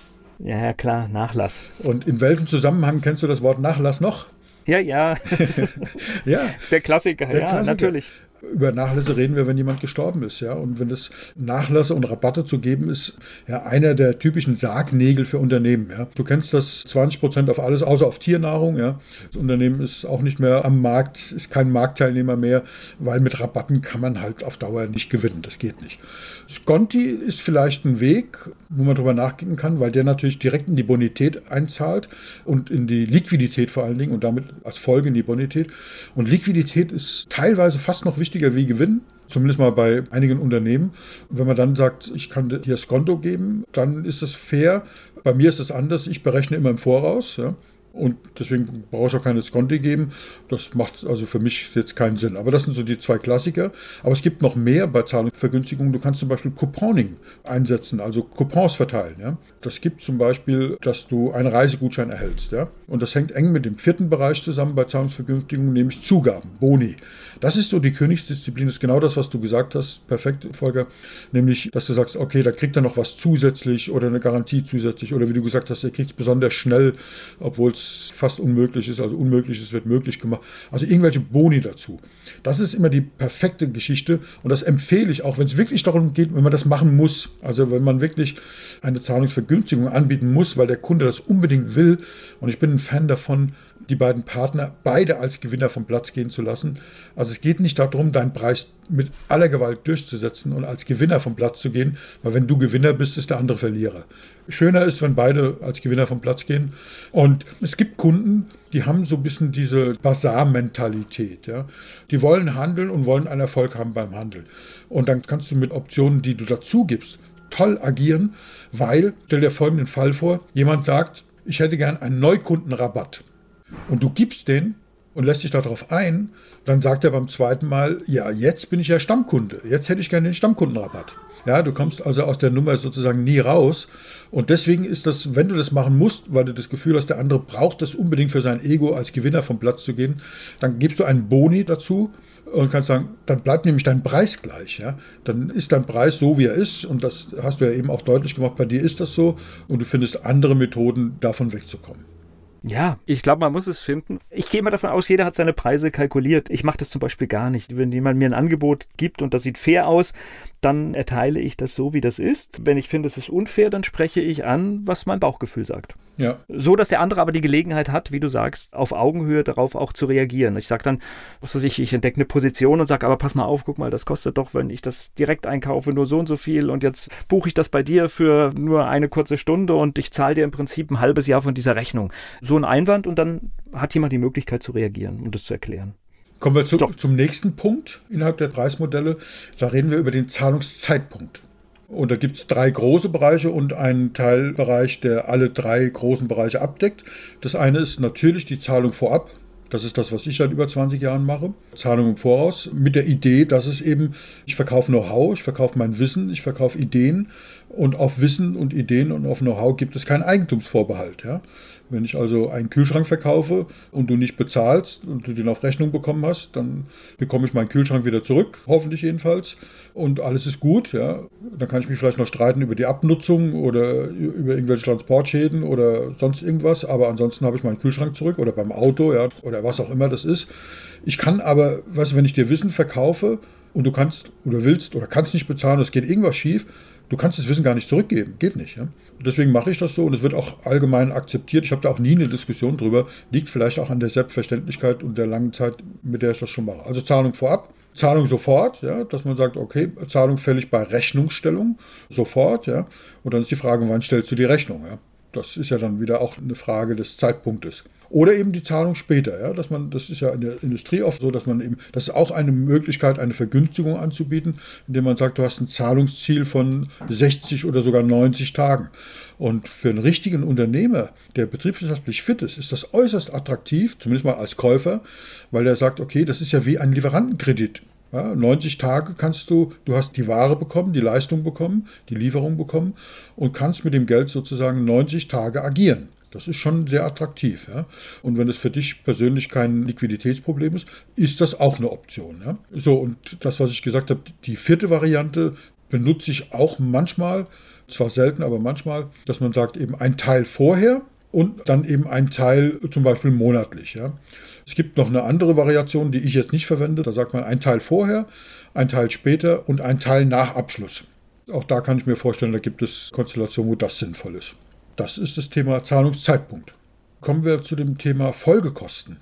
Ja, ja, klar, Nachlass. Und in welchem Zusammenhang kennst du das Wort Nachlass noch? Ja, ja. ja. ist der Klassiker, der ja, Klassiker. natürlich über Nachlässe reden wir, wenn jemand gestorben ist, ja. Und wenn es Nachlässe und Rabatte zu geben ist, ja, einer der typischen Sargnägel für Unternehmen, ja. Du kennst das 20 Prozent auf alles, außer auf Tiernahrung, ja. Das Unternehmen ist auch nicht mehr am Markt, ist kein Marktteilnehmer mehr, weil mit Rabatten kann man halt auf Dauer nicht gewinnen. Das geht nicht. Sconti ist vielleicht ein Weg, wo man drüber nachdenken kann, weil der natürlich direkt in die Bonität einzahlt und in die Liquidität vor allen Dingen und damit als Folge in die Bonität. Und Liquidität ist teilweise fast noch wichtiger wichtiger wie Gewinn, zumindest mal bei einigen Unternehmen. Und wenn man dann sagt, ich kann dir Skonto geben, dann ist das fair. Bei mir ist es anders. Ich berechne immer im Voraus. Ja. Und deswegen brauche ich auch keine Skonti geben. Das macht also für mich jetzt keinen Sinn. Aber das sind so die zwei Klassiker. Aber es gibt noch mehr bei Zahlungsvergünstigungen. Du kannst zum Beispiel Couponing einsetzen, also Coupons verteilen. Ja? Das gibt zum Beispiel, dass du einen Reisegutschein erhältst. Ja? Und das hängt eng mit dem vierten Bereich zusammen bei Zahlungsvergünstigungen, nämlich Zugaben, Boni. Das ist so die Königsdisziplin, das ist genau das, was du gesagt hast. Perfekt, Volker. Nämlich, dass du sagst, okay, da kriegt er noch was zusätzlich oder eine Garantie zusätzlich. Oder wie du gesagt hast, er kriegt es besonders schnell, obwohl es fast unmöglich ist. Also Unmögliches wird möglich gemacht. Also irgendwelche Boni dazu. Das ist immer die perfekte Geschichte und das empfehle ich auch, wenn es wirklich darum geht, wenn man das machen muss. Also wenn man wirklich eine Zahlungsvergünstigung anbieten muss, weil der Kunde das unbedingt will. Und ich bin ein Fan davon, die beiden Partner beide als Gewinner vom Platz gehen zu lassen. Also es geht nicht darum, deinen Preis mit aller Gewalt durchzusetzen und als Gewinner vom Platz zu gehen, weil wenn du Gewinner bist, ist der andere Verlierer. Schöner ist, wenn beide als Gewinner vom Platz gehen. Und es gibt Kunden, die haben so ein bisschen diese Basar-Mentalität. Ja? Die wollen handeln und wollen einen Erfolg haben beim Handel. Und dann kannst du mit Optionen, die du dazu gibst, toll agieren, weil, stell dir folgenden Fall vor, jemand sagt, ich hätte gern einen Neukundenrabatt und du gibst den und lässt dich darauf ein, dann sagt er beim zweiten Mal, ja, jetzt bin ich ja Stammkunde, jetzt hätte ich gerne den Stammkundenrabatt. Ja, du kommst also aus der Nummer sozusagen nie raus. Und deswegen ist das, wenn du das machen musst, weil du das Gefühl hast, der andere braucht das unbedingt für sein Ego als Gewinner vom Platz zu gehen, dann gibst du einen Boni dazu und kannst sagen, dann bleibt nämlich dein Preis gleich. Ja? Dann ist dein Preis so, wie er ist. Und das hast du ja eben auch deutlich gemacht, bei dir ist das so. Und du findest andere Methoden, davon wegzukommen. Ja, ich glaube, man muss es finden. Ich gehe mal davon aus, jeder hat seine Preise kalkuliert. Ich mache das zum Beispiel gar nicht. Wenn jemand mir ein Angebot gibt und das sieht fair aus, dann erteile ich das so, wie das ist. Wenn ich finde, es ist unfair, dann spreche ich an, was mein Bauchgefühl sagt. Ja. So, dass der andere aber die Gelegenheit hat, wie du sagst, auf Augenhöhe darauf auch zu reagieren. Ich sage dann, was weiß ich, ich entdecke eine Position und sage, aber pass mal auf, guck mal, das kostet doch, wenn ich das direkt einkaufe, nur so und so viel und jetzt buche ich das bei dir für nur eine kurze Stunde und ich zahle dir im Prinzip ein halbes Jahr von dieser Rechnung. So ein Einwand und dann hat jemand die Möglichkeit zu reagieren und das zu erklären. Kommen wir zu, zum nächsten Punkt innerhalb der Preismodelle. Da reden wir über den Zahlungszeitpunkt. Und da gibt es drei große Bereiche und einen Teilbereich, der alle drei großen Bereiche abdeckt. Das eine ist natürlich die Zahlung vorab. Das ist das, was ich seit über 20 Jahren mache. Zahlung im Voraus mit der Idee, dass es eben, ich verkaufe Know-how, ich verkaufe mein Wissen, ich verkaufe Ideen und auf Wissen und Ideen und auf Know-how gibt es keinen Eigentumsvorbehalt. Ja? Wenn ich also einen Kühlschrank verkaufe und du nicht bezahlst und du den auf Rechnung bekommen hast, dann bekomme ich meinen Kühlschrank wieder zurück, hoffentlich jedenfalls. Und alles ist gut. Ja. Dann kann ich mich vielleicht noch streiten über die Abnutzung oder über irgendwelche Transportschäden oder sonst irgendwas. Aber ansonsten habe ich meinen Kühlschrank zurück oder beim Auto ja, oder was auch immer das ist. Ich kann aber, weißt du, wenn ich dir Wissen verkaufe und du kannst oder willst oder kannst nicht bezahlen, es geht irgendwas schief, du kannst das Wissen gar nicht zurückgeben. Geht nicht. Ja? Deswegen mache ich das so und es wird auch allgemein akzeptiert. Ich habe da auch nie eine Diskussion drüber. Liegt vielleicht auch an der Selbstverständlichkeit und der langen Zeit, mit der ich das schon mache. Also Zahlung vorab, Zahlung sofort, ja, dass man sagt, okay, Zahlung fällig bei Rechnungsstellung sofort, ja. Und dann ist die Frage, wann stellst du die Rechnung, ja. Das ist ja dann wieder auch eine Frage des Zeitpunktes. Oder eben die Zahlung später, ja, dass man, das ist ja in der Industrie oft so, dass man eben, das ist auch eine Möglichkeit, eine Vergünstigung anzubieten, indem man sagt, du hast ein Zahlungsziel von 60 oder sogar 90 Tagen. Und für einen richtigen Unternehmer, der betriebswirtschaftlich fit ist, ist das äußerst attraktiv, zumindest mal als Käufer, weil er sagt, okay, das ist ja wie ein Lieferantenkredit. Ja, 90 Tage kannst du, du hast die Ware bekommen, die Leistung bekommen, die Lieferung bekommen und kannst mit dem Geld sozusagen 90 Tage agieren. Das ist schon sehr attraktiv. Ja? Und wenn es für dich persönlich kein Liquiditätsproblem ist, ist das auch eine Option. Ja? So, und das, was ich gesagt habe, die vierte Variante benutze ich auch manchmal, zwar selten, aber manchmal, dass man sagt, eben ein Teil vorher und dann eben ein Teil zum Beispiel monatlich. Ja? Es gibt noch eine andere Variation, die ich jetzt nicht verwende. Da sagt man ein Teil vorher, ein Teil später und ein Teil nach Abschluss. Auch da kann ich mir vorstellen, da gibt es Konstellationen, wo das sinnvoll ist. Das ist das Thema Zahlungszeitpunkt. Kommen wir zu dem Thema Folgekosten.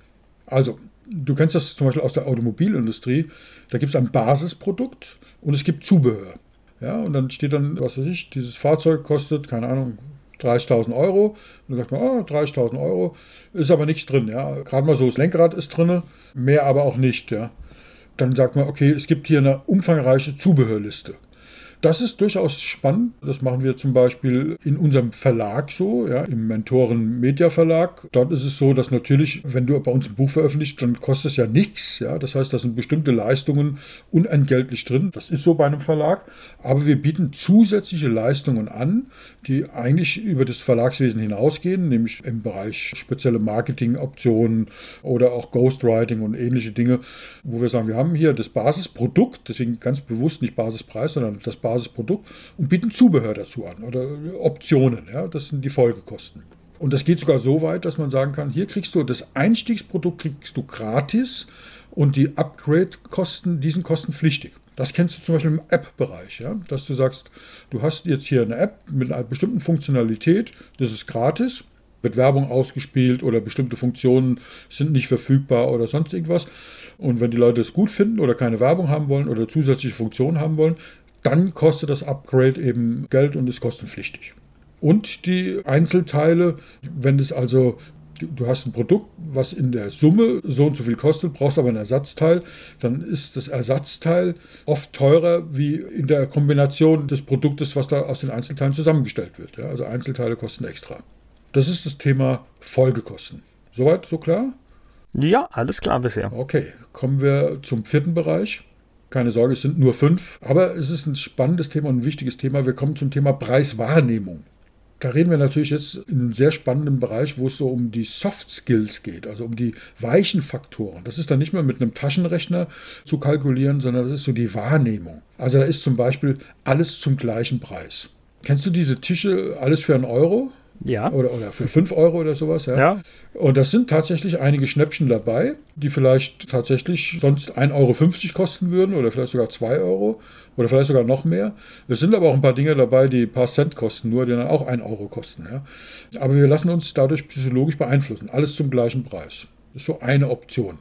Also, du kennst das zum Beispiel aus der Automobilindustrie. Da gibt es ein Basisprodukt und es gibt Zubehör. Ja, und dann steht dann, was weiß ich, dieses Fahrzeug kostet, keine Ahnung, 30.000 Euro. Und dann sagt man, oh, 30.000 Euro, ist aber nichts drin. Ja. Gerade mal so, das Lenkrad ist drin, mehr aber auch nicht. Ja. Dann sagt man, okay, es gibt hier eine umfangreiche Zubehörliste. Das ist durchaus spannend. Das machen wir zum Beispiel in unserem Verlag so, ja, im Mentoren Media Verlag. Dort ist es so, dass natürlich, wenn du bei uns ein Buch veröffentlicht, dann kostet es ja nichts. Ja. Das heißt, da sind bestimmte Leistungen unentgeltlich drin. Das ist so bei einem Verlag. Aber wir bieten zusätzliche Leistungen an, die eigentlich über das Verlagswesen hinausgehen, nämlich im Bereich spezielle Marketingoptionen oder auch Ghostwriting und ähnliche Dinge, wo wir sagen, wir haben hier das Basisprodukt, deswegen ganz bewusst nicht Basispreis, sondern das Basisprodukt und bieten Zubehör dazu an oder Optionen. Ja, das sind die Folgekosten. Und das geht sogar so weit, dass man sagen kann, hier kriegst du das Einstiegsprodukt kriegst du gratis und die Upgrade-Kosten, die sind kostenpflichtig. Das kennst du zum Beispiel im App-Bereich, ja? dass du sagst, du hast jetzt hier eine App mit einer bestimmten Funktionalität, das ist gratis, wird Werbung ausgespielt oder bestimmte Funktionen sind nicht verfügbar oder sonst irgendwas. Und wenn die Leute es gut finden oder keine Werbung haben wollen oder zusätzliche Funktionen haben wollen, dann kostet das Upgrade eben Geld und ist kostenpflichtig. Und die Einzelteile, wenn es also du hast ein Produkt, was in der Summe so und so viel kostet, brauchst aber ein Ersatzteil, dann ist das Ersatzteil oft teurer wie in der Kombination des Produktes, was da aus den Einzelteilen zusammengestellt wird. Ja, also Einzelteile kosten extra. Das ist das Thema Folgekosten. Soweit, so klar? Ja, alles klar bisher. Okay, kommen wir zum vierten Bereich. Keine Sorge, es sind nur fünf, aber es ist ein spannendes Thema und ein wichtiges Thema. Wir kommen zum Thema Preiswahrnehmung. Da reden wir natürlich jetzt in einem sehr spannenden Bereich, wo es so um die Soft Skills geht, also um die weichen Faktoren. Das ist dann nicht mehr mit einem Taschenrechner zu kalkulieren, sondern das ist so die Wahrnehmung. Also da ist zum Beispiel alles zum gleichen Preis. Kennst du diese Tische, alles für einen Euro? Ja. Oder, oder für 5 Euro oder sowas. Ja. ja. Und das sind tatsächlich einige Schnäppchen dabei, die vielleicht tatsächlich sonst 1,50 Euro kosten würden oder vielleicht sogar 2 Euro oder vielleicht sogar noch mehr. Es sind aber auch ein paar Dinge dabei, die ein paar Cent kosten, nur die dann auch 1 Euro kosten. Ja. Aber wir lassen uns dadurch psychologisch beeinflussen. Alles zum gleichen Preis. Das ist so eine Option.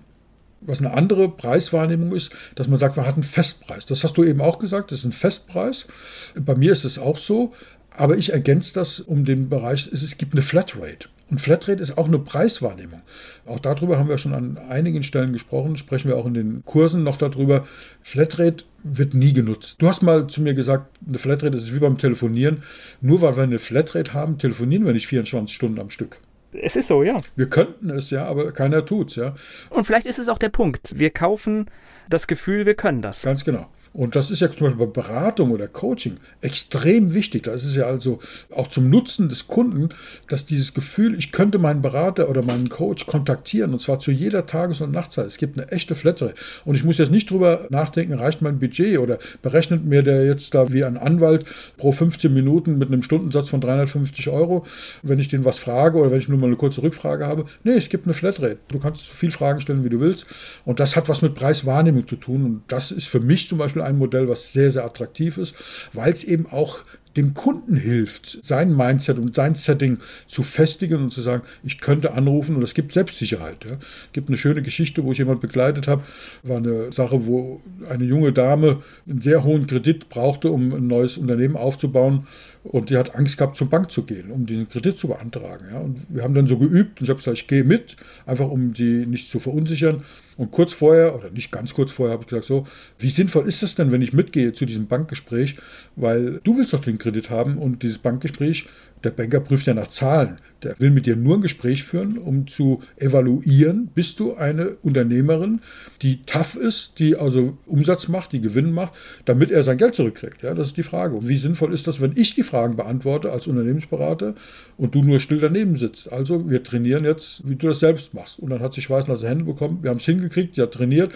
Was eine andere Preiswahrnehmung ist, dass man sagt, man hat einen Festpreis. Das hast du eben auch gesagt, das ist ein Festpreis. Bei mir ist es auch so. Aber ich ergänze das um den Bereich, es gibt eine Flatrate. Und Flatrate ist auch eine Preiswahrnehmung. Auch darüber haben wir schon an einigen Stellen gesprochen, sprechen wir auch in den Kursen noch darüber. Flatrate wird nie genutzt. Du hast mal zu mir gesagt, eine Flatrate ist wie beim Telefonieren. Nur weil wir eine Flatrate haben, telefonieren wir nicht 24 Stunden am Stück. Es ist so, ja. Wir könnten es ja, aber keiner tut es, ja. Und vielleicht ist es auch der Punkt. Wir kaufen das Gefühl, wir können das. Ganz genau. Und das ist ja zum Beispiel bei Beratung oder Coaching extrem wichtig. Da ist es ja also auch zum Nutzen des Kunden, dass dieses Gefühl, ich könnte meinen Berater oder meinen Coach kontaktieren und zwar zu jeder Tages- und Nachtzeit. Es gibt eine echte Flattere. Und ich muss jetzt nicht drüber nachdenken, reicht mein Budget oder berechnet mir der jetzt da wie ein Anwalt pro 15 Minuten mit einem Stundensatz von 350 Euro, wenn ich den was frage oder wenn ich nur mal eine kurze Rückfrage habe. Nee, es gibt eine Flatrate. Du kannst so viel Fragen stellen, wie du willst. Und das hat was mit Preiswahrnehmung zu tun. Und das ist für mich zum Beispiel ein Modell, was sehr, sehr attraktiv ist, weil es eben auch dem Kunden hilft, sein Mindset und sein Setting zu festigen und zu sagen, ich könnte anrufen und es gibt Selbstsicherheit. Ja. Es gibt eine schöne Geschichte, wo ich jemand begleitet habe, war eine Sache, wo eine junge Dame einen sehr hohen Kredit brauchte, um ein neues Unternehmen aufzubauen und die hat Angst gehabt, zur Bank zu gehen, um diesen Kredit zu beantragen. Ja. Und wir haben dann so geübt und ich habe gesagt, ich gehe mit, einfach um sie nicht zu verunsichern. Und kurz vorher, oder nicht ganz kurz vorher, habe ich gesagt, so, wie sinnvoll ist das denn, wenn ich mitgehe zu diesem Bankgespräch? Weil du willst doch den Kredit haben und dieses Bankgespräch der Banker prüft ja nach Zahlen. Der will mit dir nur ein Gespräch führen, um zu evaluieren, bist du eine Unternehmerin, die tough ist, die also Umsatz macht, die Gewinn macht, damit er sein Geld zurückkriegt. Ja, das ist die Frage. Und wie sinnvoll ist das, wenn ich die Fragen beantworte als Unternehmensberater und du nur still daneben sitzt? Also wir trainieren jetzt, wie du das selbst machst. Und dann hat sie schweißnasse Hände bekommen. Wir haben es hingekriegt, sie hat trainiert.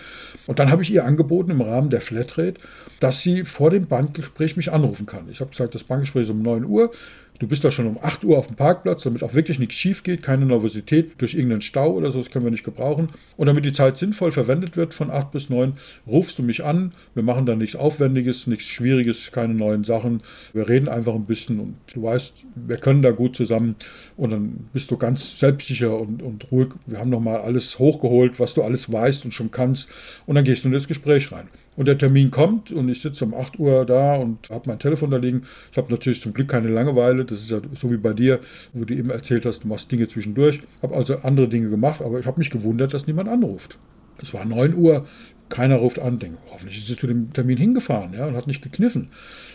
Und dann habe ich ihr angeboten im Rahmen der Flatrate, dass sie vor dem Bankgespräch mich anrufen kann. Ich habe gesagt, das Bankgespräch ist um 9 Uhr. Du bist da schon um 8 Uhr auf dem Parkplatz, damit auch wirklich nichts schief geht, keine Nervosität durch irgendeinen Stau oder so, das können wir nicht gebrauchen. Und damit die Zeit sinnvoll verwendet wird von 8 bis 9, rufst du mich an. Wir machen da nichts Aufwendiges, nichts Schwieriges, keine neuen Sachen. Wir reden einfach ein bisschen und du weißt, wir können da gut zusammen. Und dann bist du ganz selbstsicher und, und ruhig. Wir haben nochmal alles hochgeholt, was du alles weißt und schon kannst. Und dann gehst du in das Gespräch rein. Und der Termin kommt und ich sitze um 8 Uhr da und habe mein Telefon da liegen. Ich habe natürlich zum Glück keine Langeweile. Das ist ja so wie bei dir, wo du eben erzählt hast, du machst Dinge zwischendurch. Habe also andere Dinge gemacht, aber ich habe mich gewundert, dass niemand anruft. Es war 9 Uhr, keiner ruft an. Denke, hoffentlich ist er zu dem Termin hingefahren ja, und hat nicht gekniffen.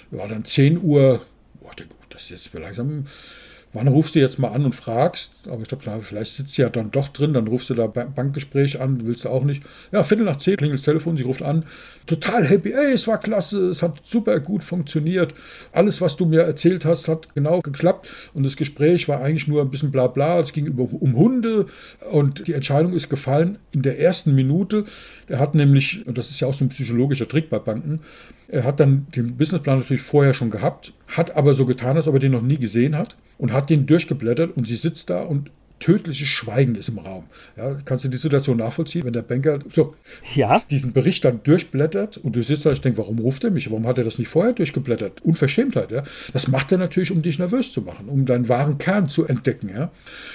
War dann 10 Uhr, boah, denke, das ist jetzt langsam wann rufst du jetzt mal an und fragst? Aber ich glaube, vielleicht sitzt sie ja dann doch drin, dann rufst du da Bankgespräch an, willst du auch nicht. Ja, Viertel nach zehn klingelt das Telefon, sie ruft an, total happy, ey, es war klasse, es hat super gut funktioniert. Alles, was du mir erzählt hast, hat genau geklappt und das Gespräch war eigentlich nur ein bisschen bla bla, es ging über, um Hunde und die Entscheidung ist gefallen in der ersten Minute. Er hat nämlich, und das ist ja auch so ein psychologischer Trick bei Banken, er hat dann den Businessplan natürlich vorher schon gehabt hat aber so getan, als ob er den noch nie gesehen hat und hat den durchgeblättert und sie sitzt da und tödliches Schweigen ist im Raum. Ja, kannst du die Situation nachvollziehen, wenn der Banker so ja. diesen Bericht dann durchblättert und du sitzt da, ich denke, warum ruft er mich? Warum hat er das nicht vorher durchgeblättert? Unverschämtheit, ja. Das macht er natürlich, um dich nervös zu machen, um deinen wahren Kern zu entdecken, ja.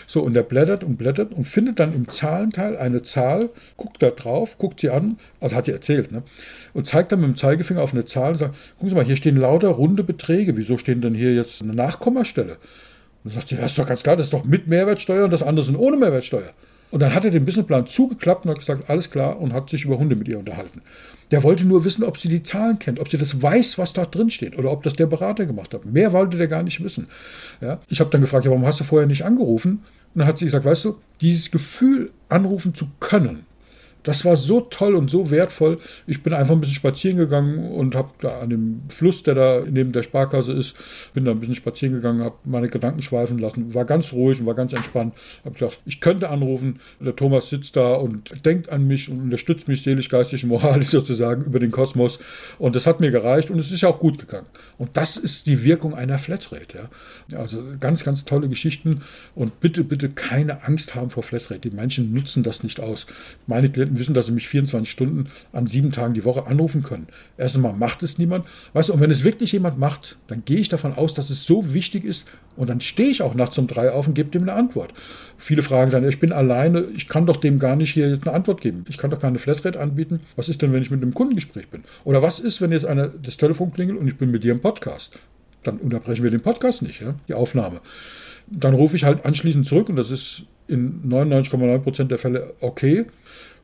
So, und er blättert und blättert und findet dann im Zahlenteil eine Zahl, guckt da drauf, guckt sie an, also hat sie erzählt, ne? Und zeigt dann mit dem Zeigefinger auf eine Zahl und sagt, gucken Sie mal, hier stehen lauter runde Beträge. Wieso stehen denn hier jetzt eine Nachkommastelle? Und sagt sie, das ist doch ganz klar, das ist doch mit Mehrwertsteuer und das andere sind ohne Mehrwertsteuer. Und dann hat er den Businessplan zugeklappt und hat gesagt, alles klar und hat sich über Hunde mit ihr unterhalten. Der wollte nur wissen, ob sie die Zahlen kennt, ob sie das weiß, was da drin steht oder ob das der Berater gemacht hat. Mehr wollte der gar nicht wissen. Ja? Ich habe dann gefragt, ja, warum hast du vorher nicht angerufen? Und dann hat sie gesagt, weißt du, dieses Gefühl, anrufen zu können, das war so toll und so wertvoll. Ich bin einfach ein bisschen spazieren gegangen und habe da an dem Fluss, der da neben der Sparkasse ist, bin da ein bisschen spazieren gegangen, habe meine Gedanken schweifen lassen, war ganz ruhig und war ganz entspannt. Habe gedacht, ich könnte anrufen. Der Thomas sitzt da und denkt an mich und unterstützt mich seelisch, geistig, moralisch sozusagen über den Kosmos. Und das hat mir gereicht und es ist ja auch gut gegangen. Und das ist die Wirkung einer Flatrate. Ja. Also ganz, ganz tolle Geschichten und bitte, bitte keine Angst haben vor Flatrate. Die Menschen nutzen das nicht aus. Meine Klienten Wissen, dass sie mich 24 Stunden an sieben Tagen die Woche anrufen können. Erst einmal macht es niemand. Weißt du, und wenn es wirklich jemand macht, dann gehe ich davon aus, dass es so wichtig ist und dann stehe ich auch nachts um drei auf und gebe dem eine Antwort. Viele fragen dann, ich bin alleine, ich kann doch dem gar nicht hier jetzt eine Antwort geben. Ich kann doch keine Flatrate anbieten. Was ist denn, wenn ich mit einem Kundengespräch bin? Oder was ist, wenn jetzt einer das Telefon klingelt und ich bin mit dir im Podcast? Dann unterbrechen wir den Podcast nicht, ja? die Aufnahme. Dann rufe ich halt anschließend zurück und das ist in 99,9% der Fälle okay.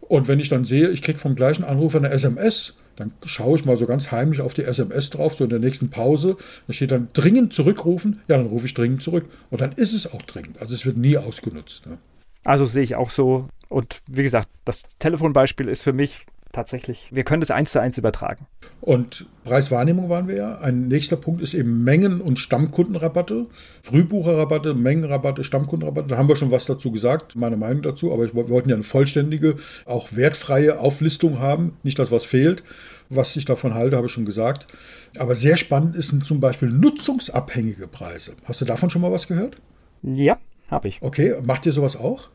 Und wenn ich dann sehe, ich kriege vom gleichen Anrufer eine SMS, dann schaue ich mal so ganz heimlich auf die SMS drauf, so in der nächsten Pause. Da steht dann dringend zurückrufen. Ja, dann rufe ich dringend zurück. Und dann ist es auch dringend. Also es wird nie ausgenutzt. Ne? Also sehe ich auch so. Und wie gesagt, das Telefonbeispiel ist für mich tatsächlich, wir können das eins zu eins übertragen. Und Preiswahrnehmung waren wir ja. Ein nächster Punkt ist eben Mengen- und Stammkundenrabatte. Frühbucherrabatte, Mengenrabatte, Stammkundenrabatte. Da haben wir schon was dazu gesagt, meine Meinung dazu. Aber wir wollten ja eine vollständige, auch wertfreie Auflistung haben. Nicht das, was fehlt. Was ich davon halte, habe ich schon gesagt. Aber sehr spannend sind zum Beispiel nutzungsabhängige Preise. Hast du davon schon mal was gehört? Ja, habe ich. Okay, macht ihr sowas auch?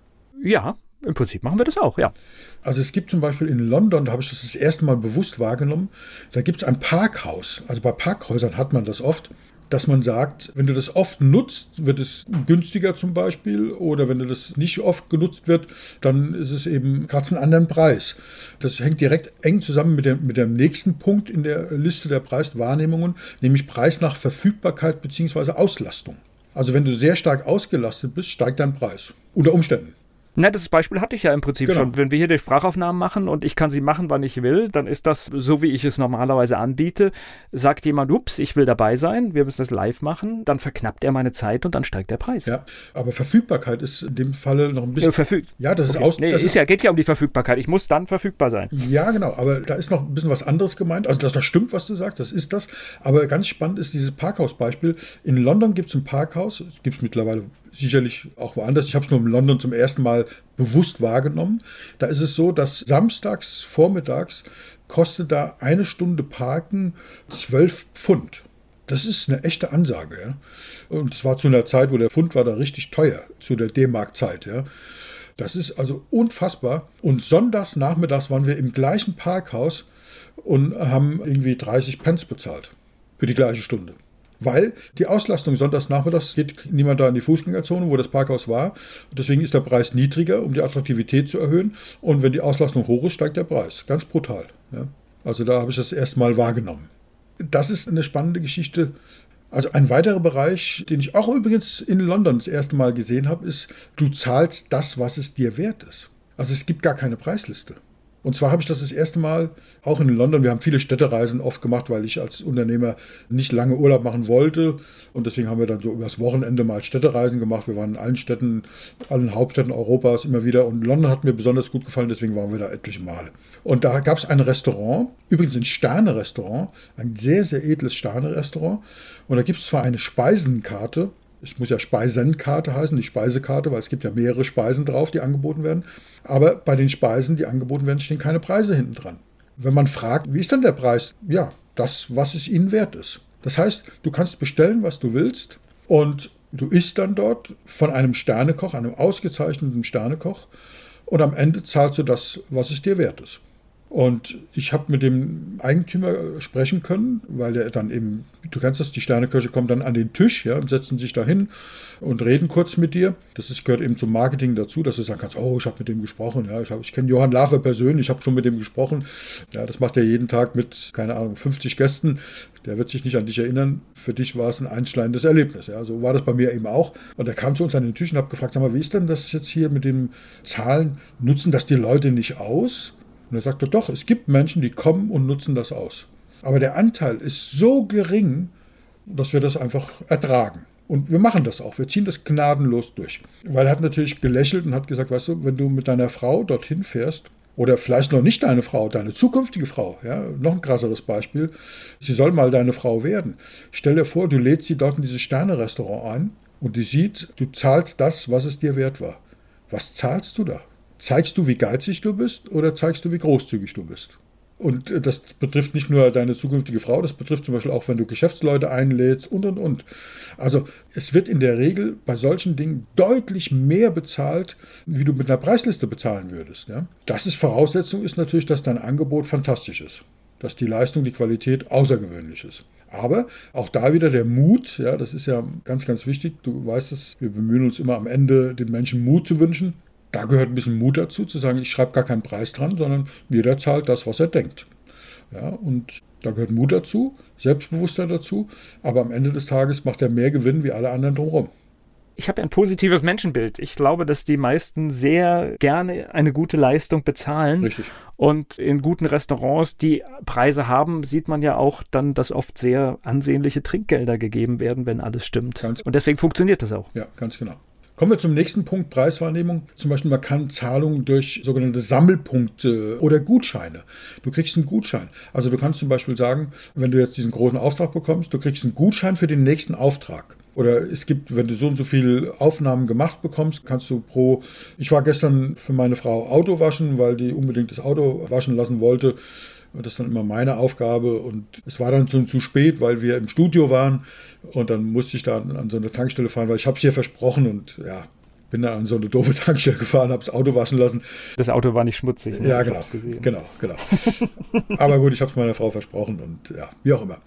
Ja, im Prinzip machen wir das auch, ja. Also es gibt zum Beispiel in London, da habe ich das das erste Mal bewusst wahrgenommen, da gibt es ein Parkhaus. Also bei Parkhäusern hat man das oft, dass man sagt, wenn du das oft nutzt, wird es günstiger zum Beispiel. Oder wenn du das nicht oft genutzt wird, dann ist es eben gerade einen anderen Preis. Das hängt direkt eng zusammen mit dem, mit dem nächsten Punkt in der Liste der Preiswahrnehmungen, nämlich Preis nach Verfügbarkeit bzw. Auslastung. Also wenn du sehr stark ausgelastet bist, steigt dein Preis. Unter Umständen. Na, das Beispiel hatte ich ja im Prinzip genau. schon. Wenn wir hier die Sprachaufnahmen machen und ich kann sie machen, wann ich will, dann ist das so, wie ich es normalerweise anbiete. Sagt jemand, ups, ich will dabei sein, wir müssen das live machen, dann verknappt er meine Zeit und dann steigt der Preis. Ja, aber Verfügbarkeit ist in dem Falle noch ein bisschen. Ja, verfügt. Ja, das okay. ist aus. Nee, ist ja, geht ja um die Verfügbarkeit. Ich muss dann verfügbar sein. Ja, genau, aber da ist noch ein bisschen was anderes gemeint. Also, das, das stimmt, was du sagst, das ist das. Aber ganz spannend ist dieses Parkhausbeispiel. In London gibt es ein Parkhaus, es gibt es mittlerweile sicherlich auch woanders. Ich habe es nur in London zum ersten Mal bewusst wahrgenommen. Da ist es so, dass samstags vormittags kostet da eine Stunde Parken 12 Pfund. Das ist eine echte Ansage. Ja? Und es war zu einer Zeit, wo der Pfund war da richtig teuer, zu der D-Mark-Zeit. Ja? Das ist also unfassbar. Und sonntags nachmittags waren wir im gleichen Parkhaus und haben irgendwie 30 Pence bezahlt für die gleiche Stunde weil die Auslastung sonntags nachmittags geht niemand da in die Fußgängerzone, wo das Parkhaus war. Deswegen ist der Preis niedriger, um die Attraktivität zu erhöhen. Und wenn die Auslastung hoch ist, steigt der Preis. Ganz brutal. Ja. Also da habe ich das erste Mal wahrgenommen. Das ist eine spannende Geschichte. Also ein weiterer Bereich, den ich auch übrigens in London das erste Mal gesehen habe, ist, du zahlst das, was es dir wert ist. Also es gibt gar keine Preisliste. Und zwar habe ich das das erste Mal auch in London. Wir haben viele Städtereisen oft gemacht, weil ich als Unternehmer nicht lange Urlaub machen wollte. Und deswegen haben wir dann so übers Wochenende mal Städtereisen gemacht. Wir waren in allen Städten, allen Hauptstädten Europas immer wieder. Und London hat mir besonders gut gefallen, deswegen waren wir da etliche Male. Und da gab es ein Restaurant, übrigens ein Sterne-Restaurant, ein sehr, sehr edles Sterne-Restaurant. Und da gibt es zwar eine Speisenkarte, es muss ja Speisenkarte heißen, die Speisekarte, weil es gibt ja mehrere Speisen drauf, die angeboten werden. Aber bei den Speisen, die angeboten werden, stehen keine Preise hinten dran. Wenn man fragt, wie ist denn der Preis? Ja, das, was es ihnen wert ist. Das heißt, du kannst bestellen, was du willst und du isst dann dort von einem Sternekoch, einem ausgezeichneten Sternekoch und am Ende zahlst du das, was es dir wert ist. Und ich habe mit dem Eigentümer sprechen können, weil er dann eben, du kennst das, die Sterneköche kommen dann an den Tisch ja, und setzen sich da hin und reden kurz mit dir. Das ist, gehört eben zum Marketing dazu, dass du sagen kannst, oh, ich habe mit dem gesprochen. Ja, ich, ich kenne Johann Lafer persönlich, ich habe schon mit dem gesprochen. Ja, das macht er jeden Tag mit, keine Ahnung, 50 Gästen. Der wird sich nicht an dich erinnern. Für dich war es ein einschneidendes Erlebnis. Ja, so war das bei mir eben auch. Und er kam zu uns an den Tisch und hat gefragt, sag mal, wie ist denn das jetzt hier mit den Zahlen? Nutzen das die Leute nicht aus? Und er sagte, doch, es gibt Menschen, die kommen und nutzen das aus. Aber der Anteil ist so gering, dass wir das einfach ertragen. Und wir machen das auch. Wir ziehen das gnadenlos durch. Weil er hat natürlich gelächelt und hat gesagt, weißt du, wenn du mit deiner Frau dorthin fährst, oder vielleicht noch nicht deine Frau, deine zukünftige Frau, ja, noch ein krasseres Beispiel, sie soll mal deine Frau werden. Stell dir vor, du lädst sie dort in dieses Sterne-Restaurant ein und die sieht, du zahlst das, was es dir wert war. Was zahlst du da? Zeigst du, wie geizig du bist oder zeigst du, wie großzügig du bist? Und äh, das betrifft nicht nur deine zukünftige Frau, das betrifft zum Beispiel auch, wenn du Geschäftsleute einlädst und und und. Also es wird in der Regel bei solchen Dingen deutlich mehr bezahlt, wie du mit einer Preisliste bezahlen würdest. Ja? Das ist Voraussetzung, ist natürlich, dass dein Angebot fantastisch ist, dass die Leistung, die Qualität außergewöhnlich ist. Aber auch da wieder der Mut, ja, das ist ja ganz, ganz wichtig. Du weißt es, wir bemühen uns immer am Ende, den Menschen Mut zu wünschen. Da gehört ein bisschen Mut dazu, zu sagen, ich schreibe gar keinen Preis dran, sondern jeder zahlt das, was er denkt. Ja, und da gehört Mut dazu, Selbstbewusstsein dazu, aber am Ende des Tages macht er mehr Gewinn wie alle anderen drumherum. Ich habe ein positives Menschenbild. Ich glaube, dass die meisten sehr gerne eine gute Leistung bezahlen. Richtig. Und in guten Restaurants, die Preise haben, sieht man ja auch dann, dass oft sehr ansehnliche Trinkgelder gegeben werden, wenn alles stimmt. Ganz Und deswegen funktioniert das auch. Ja, ganz genau. Kommen wir zum nächsten Punkt, Preiswahrnehmung. Zum Beispiel, man kann Zahlungen durch sogenannte Sammelpunkte oder Gutscheine. Du kriegst einen Gutschein. Also du kannst zum Beispiel sagen, wenn du jetzt diesen großen Auftrag bekommst, du kriegst einen Gutschein für den nächsten Auftrag. Oder es gibt, wenn du so und so viele Aufnahmen gemacht bekommst, kannst du pro. Ich war gestern für meine Frau Auto waschen, weil die unbedingt das Auto waschen lassen wollte. Das ist dann immer meine Aufgabe. Und es war dann schon zu spät, weil wir im Studio waren. Und dann musste ich da an so eine Tankstelle fahren, weil ich habe es hier versprochen. Und ja, bin dann an so eine doofe Tankstelle gefahren, habe das Auto waschen lassen. Das Auto war nicht schmutzig. Ne? Ja, genau, genau, genau. Aber gut, ich habe es meiner Frau versprochen und ja, wie auch immer.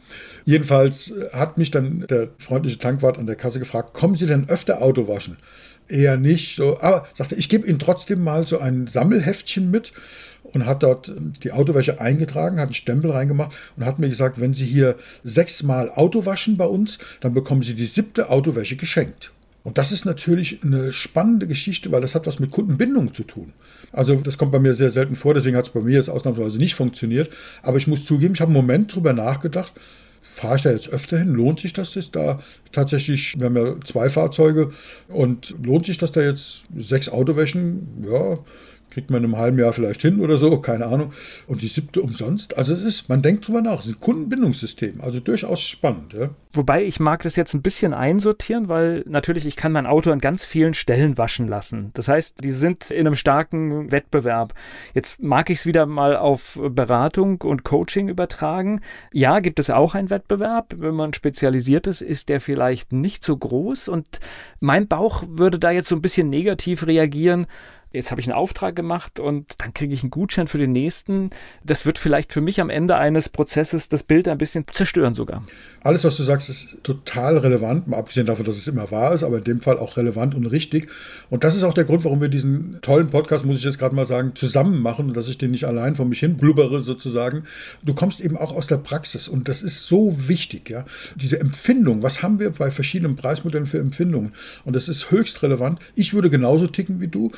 Jedenfalls hat mich dann der freundliche Tankwart an der Kasse gefragt, kommen Sie denn öfter Auto waschen? Eher nicht. So, aber sagte, ich gebe Ihnen trotzdem mal so ein Sammelheftchen mit und hat dort die Autowäsche eingetragen, hat einen Stempel reingemacht und hat mir gesagt, wenn Sie hier sechsmal Auto waschen bei uns, dann bekommen Sie die siebte Autowäsche geschenkt. Und das ist natürlich eine spannende Geschichte, weil das hat was mit Kundenbindung zu tun. Also das kommt bei mir sehr selten vor, deswegen hat es bei mir jetzt ausnahmsweise nicht funktioniert. Aber ich muss zugeben, ich habe einen Moment drüber nachgedacht, fahre ich da jetzt öfter hin? Lohnt sich das jetzt da tatsächlich? Wir haben ja zwei Fahrzeuge und lohnt sich das da jetzt sechs Autowäschen? Ja, kriegt man einem halben Jahr vielleicht hin oder so, keine Ahnung. Und die siebte umsonst. Also es ist, man denkt drüber nach, es ist ein Kundenbindungssystem, also durchaus spannend. Ja. Wobei ich mag das jetzt ein bisschen einsortieren, weil natürlich ich kann mein Auto an ganz vielen Stellen waschen lassen. Das heißt, die sind in einem starken Wettbewerb. Jetzt mag ich es wieder mal auf Beratung und Coaching übertragen. Ja, gibt es auch einen Wettbewerb. Wenn man spezialisiert ist, ist der vielleicht nicht so groß. Und mein Bauch würde da jetzt so ein bisschen negativ reagieren jetzt habe ich einen Auftrag gemacht und dann kriege ich einen Gutschein für den nächsten. Das wird vielleicht für mich am Ende eines Prozesses das Bild ein bisschen zerstören sogar. Alles, was du sagst, ist total relevant, mal abgesehen davon, dass es immer wahr ist, aber in dem Fall auch relevant und richtig. Und das ist auch der Grund, warum wir diesen tollen Podcast, muss ich jetzt gerade mal sagen, zusammen machen und dass ich den nicht allein von mich hin blubbere sozusagen. Du kommst eben auch aus der Praxis und das ist so wichtig, ja. Diese Empfindung, was haben wir bei verschiedenen Preismodellen für Empfindungen? Und das ist höchst relevant. Ich würde genauso ticken wie du.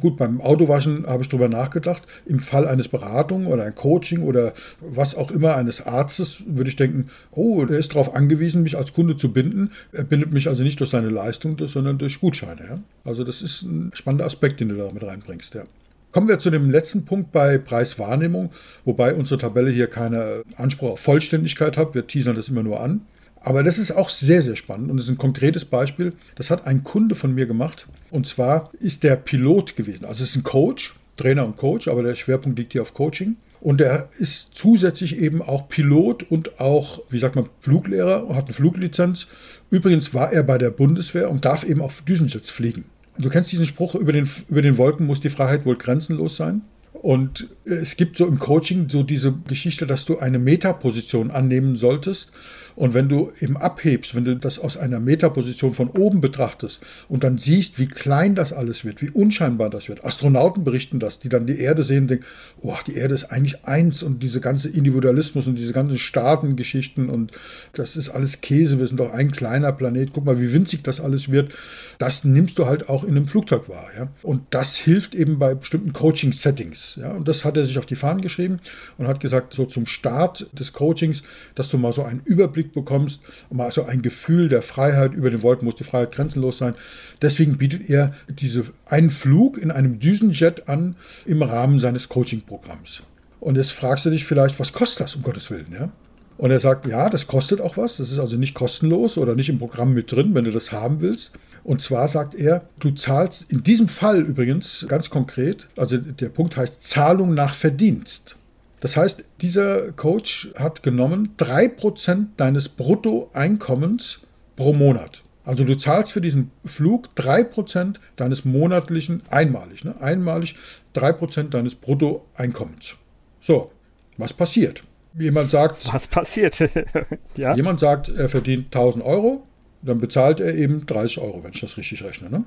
Gut, beim Autowaschen habe ich darüber nachgedacht. Im Fall eines Beratung oder ein Coaching oder was auch immer eines Arztes würde ich denken, oh, der ist darauf angewiesen, mich als Kunde zu binden. Er bindet mich also nicht durch seine Leistung, sondern durch Gutscheine. Ja? Also das ist ein spannender Aspekt, den du da mit reinbringst. Ja. Kommen wir zu dem letzten Punkt bei Preiswahrnehmung, wobei unsere Tabelle hier keinen Anspruch auf Vollständigkeit hat. Wir teasern das immer nur an. Aber das ist auch sehr, sehr spannend und das ist ein konkretes Beispiel. Das hat ein Kunde von mir gemacht. Und zwar ist der Pilot gewesen. Also es ist ein Coach, Trainer und Coach, aber der Schwerpunkt liegt hier auf Coaching. Und er ist zusätzlich eben auch Pilot und auch, wie sagt man, Fluglehrer, hat eine Fluglizenz. Übrigens war er bei der Bundeswehr und darf eben auf Düsenjets fliegen. Du kennst diesen Spruch, über den, über den Wolken muss die Freiheit wohl grenzenlos sein. Und es gibt so im Coaching so diese Geschichte, dass du eine Metaposition annehmen solltest und wenn du eben abhebst, wenn du das aus einer Metaposition von oben betrachtest und dann siehst, wie klein das alles wird, wie unscheinbar das wird. Astronauten berichten das, die dann die Erde sehen und denken, oh, die Erde ist eigentlich eins und diese ganze Individualismus und diese ganzen Staatengeschichten und das ist alles Käse, wir sind doch ein kleiner Planet, guck mal, wie winzig das alles wird. Das nimmst du halt auch in einem Flugzeug wahr. Ja? Und das hilft eben bei bestimmten Coaching-Settings. Ja? Und das hat er sich auf die Fahnen geschrieben und hat gesagt, so zum Start des Coachings, dass du mal so einen Überblick Überblick bekommst, mal so ein Gefühl der Freiheit. Über den Wolken muss die Freiheit grenzenlos sein. Deswegen bietet er diese, einen Flug in einem Düsenjet an im Rahmen seines Coaching-Programms. Und jetzt fragst du dich vielleicht, was kostet das, um Gottes Willen? Ja? Und er sagt, ja, das kostet auch was. Das ist also nicht kostenlos oder nicht im Programm mit drin, wenn du das haben willst. Und zwar sagt er, du zahlst in diesem Fall übrigens ganz konkret, also der Punkt heißt Zahlung nach Verdienst. Das heißt, dieser Coach hat genommen 3% deines Bruttoeinkommens pro Monat. Also du zahlst für diesen Flug 3% deines monatlichen, einmalig, ne? einmalig 3% deines Bruttoeinkommens. So, was passiert? Jemand sagt. Was passiert? ja. Jemand sagt, er verdient 1000 Euro, dann bezahlt er eben 30 Euro, wenn ich das richtig rechne, ne?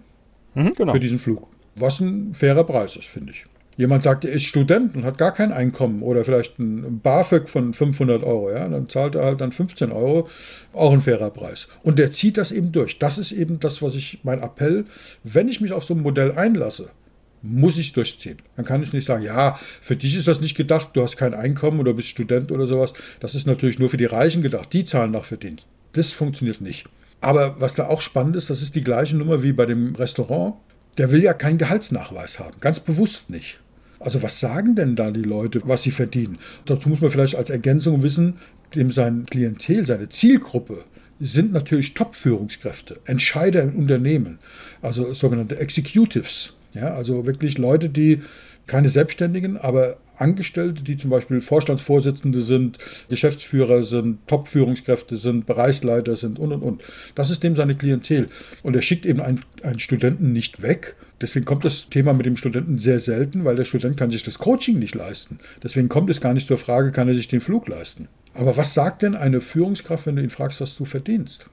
Mhm, genau. Für diesen Flug. Was ein fairer Preis ist, finde ich. Jemand sagt, er ist Student und hat gar kein Einkommen oder vielleicht ein BAföG von 500 Euro, ja, dann zahlt er halt dann 15 Euro, auch ein fairer Preis. Und der zieht das eben durch. Das ist eben das, was ich, mein Appell, wenn ich mich auf so ein Modell einlasse, muss ich es durchziehen. Dann kann ich nicht sagen, ja, für dich ist das nicht gedacht, du hast kein Einkommen oder bist Student oder sowas. Das ist natürlich nur für die Reichen gedacht, die zahlen nach Verdienst. Das funktioniert nicht. Aber was da auch spannend ist, das ist die gleiche Nummer wie bei dem Restaurant. Der will ja keinen Gehaltsnachweis haben, ganz bewusst nicht. Also was sagen denn da die Leute, was sie verdienen? Dazu muss man vielleicht als Ergänzung wissen, dem sein Klientel, seine Zielgruppe sind natürlich Top-Führungskräfte, Entscheider im Unternehmen, also sogenannte Executives. Ja, also wirklich Leute, die keine Selbstständigen, aber Angestellte, die zum Beispiel Vorstandsvorsitzende sind, Geschäftsführer sind, Top-Führungskräfte sind, Bereichsleiter sind und und und. Das ist dem seine Klientel. Und er schickt eben einen, einen Studenten nicht weg, Deswegen kommt das Thema mit dem Studenten sehr selten, weil der Student kann sich das Coaching nicht leisten. Deswegen kommt es gar nicht zur Frage, kann er sich den Flug leisten. Aber was sagt denn eine Führungskraft, wenn du ihn fragst, was du verdienst?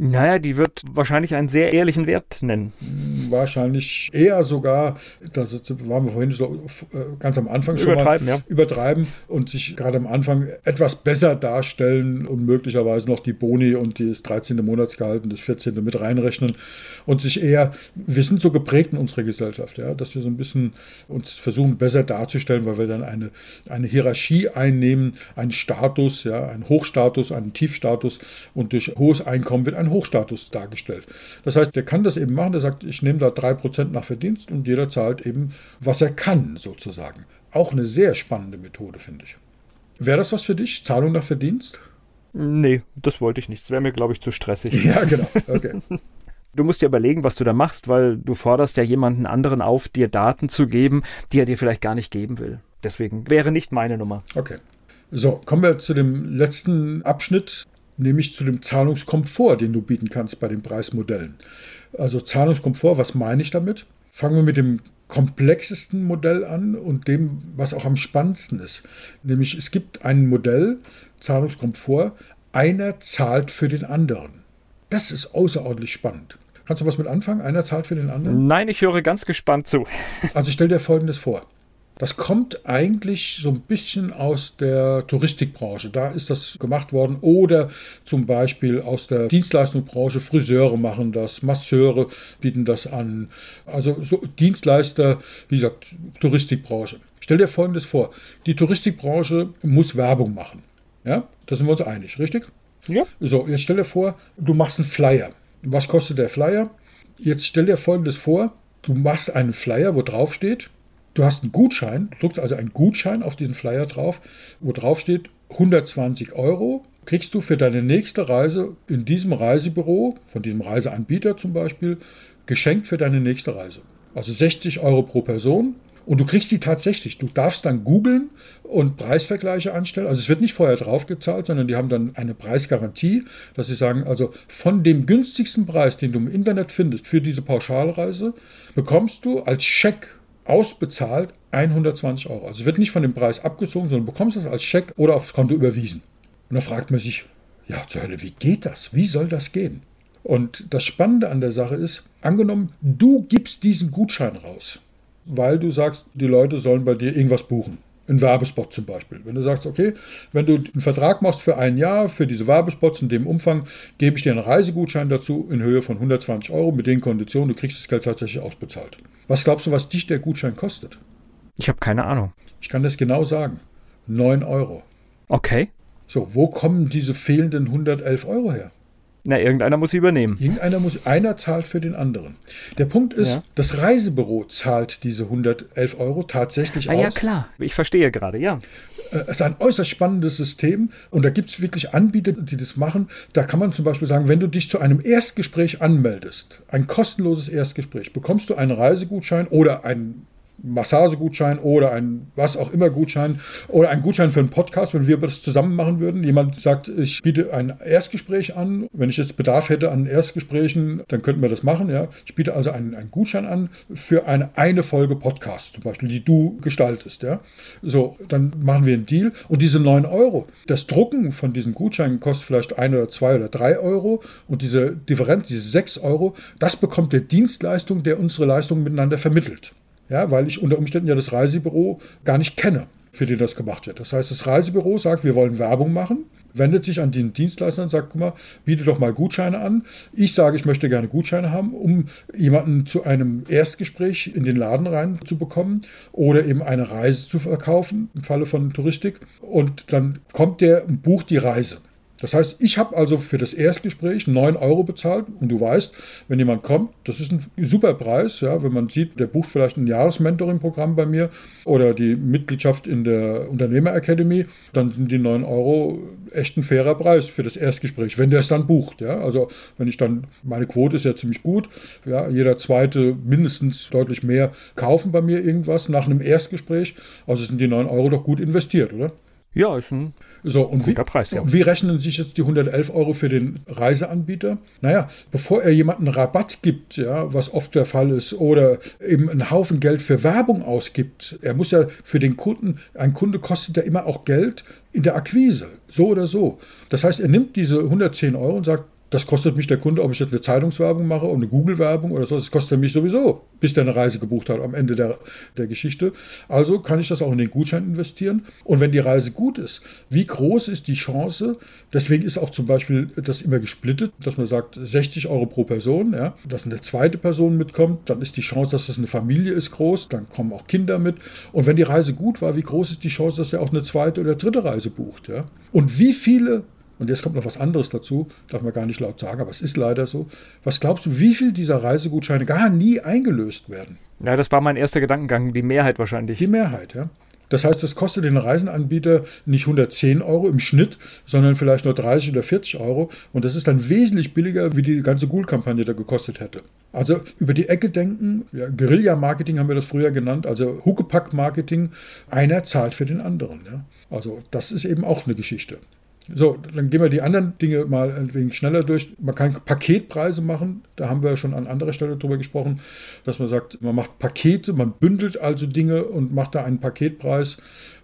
Naja, die wird wahrscheinlich einen sehr ehrlichen Wert nennen. Wahrscheinlich eher sogar, das waren wir vorhin so äh, ganz am Anfang schon übertreiben, mal, ja. übertreiben und sich gerade am Anfang etwas besser darstellen und möglicherweise noch die Boni und das 13. Monatsgehalt und das 14. mit reinrechnen und sich eher, wir sind so geprägt in unserer Gesellschaft, ja, dass wir so ein bisschen uns versuchen besser darzustellen, weil wir dann eine, eine Hierarchie einnehmen, einen Status, ja, einen Hochstatus, einen Tiefstatus und durch hohes Einkommen wird ein ein Hochstatus dargestellt. Das heißt, der kann das eben machen, der sagt, ich nehme da 3% nach Verdienst und jeder zahlt eben, was er kann, sozusagen. Auch eine sehr spannende Methode, finde ich. Wäre das was für dich? Zahlung nach Verdienst? Nee, das wollte ich nicht. Das wäre mir, glaube ich, zu stressig. Ja, genau. Okay. Du musst dir überlegen, was du da machst, weil du forderst ja jemanden anderen auf, dir Daten zu geben, die er dir vielleicht gar nicht geben will. Deswegen wäre nicht meine Nummer. Okay. So, kommen wir zu dem letzten Abschnitt nämlich zu dem Zahlungskomfort, den du bieten kannst bei den Preismodellen. Also Zahlungskomfort, was meine ich damit? Fangen wir mit dem komplexesten Modell an und dem, was auch am spannendsten ist. Nämlich es gibt ein Modell, Zahlungskomfort, einer zahlt für den anderen. Das ist außerordentlich spannend. Kannst du was mit anfangen? Einer zahlt für den anderen? Nein, ich höre ganz gespannt zu. also stell dir Folgendes vor. Das kommt eigentlich so ein bisschen aus der Touristikbranche. Da ist das gemacht worden. Oder zum Beispiel aus der Dienstleistungsbranche. Friseure machen das, Masseure bieten das an. Also so Dienstleister, wie gesagt, Touristikbranche. Stell dir Folgendes vor. Die Touristikbranche muss Werbung machen. Ja, da sind wir uns einig, richtig? Ja. So, jetzt stell dir vor, du machst einen Flyer. Was kostet der Flyer? Jetzt stell dir Folgendes vor. Du machst einen Flyer, wo drauf steht, Du hast einen Gutschein, du druckst also einen Gutschein auf diesen Flyer drauf, wo drauf steht 120 Euro kriegst du für deine nächste Reise in diesem Reisebüro, von diesem Reiseanbieter zum Beispiel, geschenkt für deine nächste Reise. Also 60 Euro pro Person Und du kriegst die tatsächlich. Du darfst dann googeln und Preisvergleiche anstellen. Also es wird nicht vorher draufgezahlt, sondern die haben dann eine Preisgarantie, dass sie sagen, also von dem günstigsten Preis, den du im Internet findest für diese Pauschalreise, bekommst du als Scheck ausbezahlt 120 Euro. Also wird nicht von dem Preis abgezogen, sondern bekommst es als Scheck oder aufs Konto überwiesen. Und da fragt man sich, ja, zur Hölle, wie geht das? Wie soll das gehen? Und das Spannende an der Sache ist, angenommen, du gibst diesen Gutschein raus, weil du sagst, die Leute sollen bei dir irgendwas buchen. Ein Werbespot zum Beispiel. Wenn du sagst, okay, wenn du einen Vertrag machst für ein Jahr, für diese Werbespots in dem Umfang, gebe ich dir einen Reisegutschein dazu in Höhe von 120 Euro mit den Konditionen, du kriegst das Geld tatsächlich ausbezahlt. Was glaubst du, was dich der Gutschein kostet? Ich habe keine Ahnung. Ich kann das genau sagen. 9 Euro. Okay. So, wo kommen diese fehlenden 111 Euro her? Na, irgendeiner muss sie übernehmen. Irgendeiner muss, einer zahlt für den anderen. Der Punkt ist, ja. das Reisebüro zahlt diese 111 Euro tatsächlich ah, aus. Ja, klar. Ich verstehe gerade, ja. Äh, es ist ein äußerst spannendes System und da gibt es wirklich Anbieter, die das machen. Da kann man zum Beispiel sagen, wenn du dich zu einem Erstgespräch anmeldest, ein kostenloses Erstgespräch, bekommst du einen Reisegutschein oder einen Massagegutschein oder ein was auch immer Gutschein oder ein Gutschein für einen Podcast, wenn wir das zusammen machen würden. Jemand sagt, ich biete ein Erstgespräch an. Wenn ich jetzt Bedarf hätte an Erstgesprächen, dann könnten wir das machen. Ja. Ich biete also einen, einen Gutschein an für eine, eine Folge Podcast, zum Beispiel, die du gestaltest. Ja. So, dann machen wir einen Deal. Und diese 9 Euro, das Drucken von diesen Gutscheinen kostet vielleicht ein oder zwei oder drei Euro. Und diese Differenz, diese 6 Euro, das bekommt der Dienstleistung, der unsere Leistungen miteinander vermittelt. Ja, weil ich unter Umständen ja das Reisebüro gar nicht kenne, für den das gemacht wird. Das heißt, das Reisebüro sagt, wir wollen Werbung machen, wendet sich an den Dienstleister und sagt, guck mal, biete doch mal Gutscheine an. Ich sage, ich möchte gerne Gutscheine haben, um jemanden zu einem Erstgespräch in den Laden reinzubekommen oder eben eine Reise zu verkaufen, im Falle von Touristik. Und dann kommt der und bucht die Reise. Das heißt, ich habe also für das Erstgespräch 9 Euro bezahlt und du weißt, wenn jemand kommt, das ist ein super Preis, ja, wenn man sieht, der bucht vielleicht ein Jahresmentoring-Programm bei mir oder die Mitgliedschaft in der Unternehmerakademie, dann sind die 9 Euro echt ein fairer Preis für das Erstgespräch, wenn der es dann bucht. Ja. Also wenn ich dann, meine Quote ist ja ziemlich gut, ja, jeder zweite mindestens deutlich mehr kaufen bei mir irgendwas nach einem Erstgespräch, also sind die 9 Euro doch gut investiert, oder? Ja, ist ein so, und guter wie, Preis. Ja. Und wie rechnen sich jetzt die 111 Euro für den Reiseanbieter? Naja, bevor er jemanden Rabatt gibt, ja, was oft der Fall ist, oder eben einen Haufen Geld für Werbung ausgibt, er muss ja für den Kunden, ein Kunde kostet ja immer auch Geld in der Akquise, so oder so. Das heißt, er nimmt diese 110 Euro und sagt, das kostet mich der Kunde, ob ich jetzt eine Zeitungswerbung mache oder eine Google-Werbung oder so, das kostet mich sowieso, bis der eine Reise gebucht hat am Ende der, der Geschichte. Also kann ich das auch in den Gutschein investieren. Und wenn die Reise gut ist, wie groß ist die Chance? Deswegen ist auch zum Beispiel das immer gesplittet, dass man sagt, 60 Euro pro Person, ja, dass eine zweite Person mitkommt, dann ist die Chance, dass das eine Familie ist, groß, dann kommen auch Kinder mit. Und wenn die Reise gut war, wie groß ist die Chance, dass er auch eine zweite oder dritte Reise bucht? Ja? Und wie viele und jetzt kommt noch was anderes dazu, darf man gar nicht laut sagen, aber es ist leider so. Was glaubst du, wie viel dieser Reisegutscheine gar nie eingelöst werden? Ja, das war mein erster Gedankengang, die Mehrheit wahrscheinlich. Die Mehrheit, ja. Das heißt, es kostet den Reisenanbieter nicht 110 Euro im Schnitt, sondern vielleicht nur 30 oder 40 Euro. Und das ist dann wesentlich billiger, wie die ganze Google-Kampagne da gekostet hätte. Also über die Ecke denken, ja, Guerilla-Marketing haben wir das früher genannt, also Huckepack-Marketing, einer zahlt für den anderen. Ja. Also das ist eben auch eine Geschichte. So, dann gehen wir die anderen Dinge mal ein wenig schneller durch. Man kann Paketpreise machen. Da haben wir schon an anderer Stelle drüber gesprochen, dass man sagt, man macht Pakete, man bündelt also Dinge und macht da einen Paketpreis.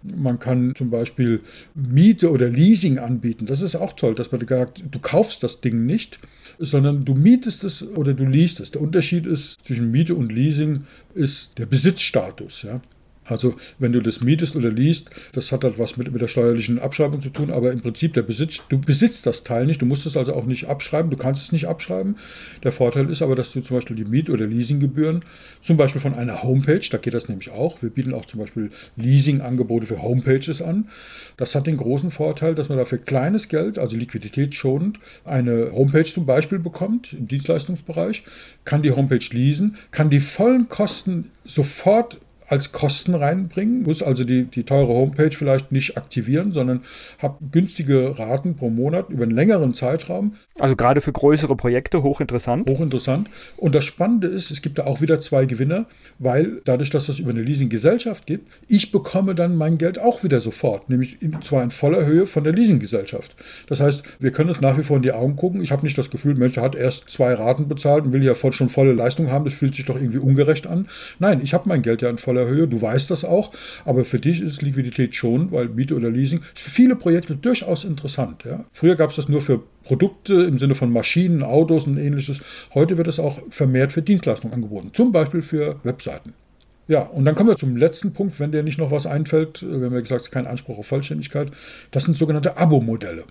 Man kann zum Beispiel Miete oder Leasing anbieten. Das ist auch toll, dass man sagt, du kaufst das Ding nicht, sondern du mietest es oder du liest es. Der Unterschied ist zwischen Miete und Leasing ist der Besitzstatus. Ja? Also wenn du das mietest oder liest, das hat halt was mit, mit der steuerlichen Abschreibung zu tun, aber im Prinzip der Besitz, du besitzt das Teil nicht, du musst es also auch nicht abschreiben, du kannst es nicht abschreiben. Der Vorteil ist aber, dass du zum Beispiel die Miet- oder Leasinggebühren, zum Beispiel von einer Homepage, da geht das nämlich auch, wir bieten auch zum Beispiel Leasingangebote für Homepages an. Das hat den großen Vorteil, dass man dafür kleines Geld, also liquiditätsschonend, eine Homepage zum Beispiel bekommt im Dienstleistungsbereich, kann die Homepage leasen, kann die vollen Kosten sofort als Kosten reinbringen, muss also die, die teure Homepage vielleicht nicht aktivieren, sondern habe günstige Raten pro Monat über einen längeren Zeitraum. Also gerade für größere Projekte hochinteressant. Hochinteressant. Und das Spannende ist, es gibt da auch wieder zwei Gewinner, weil dadurch, dass das über eine Leasinggesellschaft gibt, ich bekomme dann mein Geld auch wieder sofort, nämlich in, zwar in voller Höhe von der Leasinggesellschaft. Das heißt, wir können uns nach wie vor in die Augen gucken. Ich habe nicht das Gefühl, Mensch, hat erst zwei Raten bezahlt und will ja voll, schon volle Leistung haben. Das fühlt sich doch irgendwie ungerecht an. Nein, ich habe mein Geld ja in voller Höhe. Du weißt das auch. Aber für dich ist Liquidität schon, weil Miete oder Leasing ist für viele Projekte durchaus interessant. Ja? Früher gab es das nur für Produkte im Sinne von Maschinen, Autos und ähnliches. Heute wird es auch vermehrt für Dienstleistungen angeboten. Zum Beispiel für Webseiten. Ja, und dann kommen wir zum letzten Punkt, wenn dir nicht noch was einfällt. Wir haben ja gesagt, es ist kein Anspruch auf Vollständigkeit. Das sind sogenannte Abo-Modelle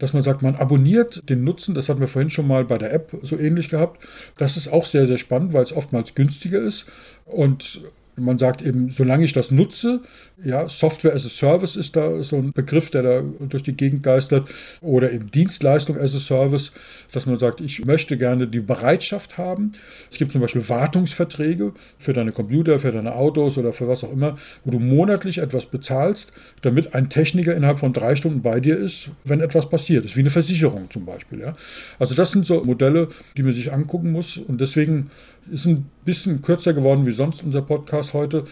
dass man sagt, man abonniert den Nutzen. Das hatten wir vorhin schon mal bei der App so ähnlich gehabt. Das ist auch sehr, sehr spannend, weil es oftmals günstiger ist. Und man sagt eben, solange ich das nutze, ja, Software as a Service ist da so ein Begriff, der da durch die Gegend geistert, oder eben Dienstleistung as a Service, dass man sagt, ich möchte gerne die Bereitschaft haben. Es gibt zum Beispiel Wartungsverträge für deine Computer, für deine Autos oder für was auch immer, wo du monatlich etwas bezahlst, damit ein Techniker innerhalb von drei Stunden bei dir ist, wenn etwas passiert. Das ist wie eine Versicherung zum Beispiel. Ja. Also das sind so Modelle, die man sich angucken muss und deswegen ist ein bisschen kürzer geworden wie sonst unser Podcast heute,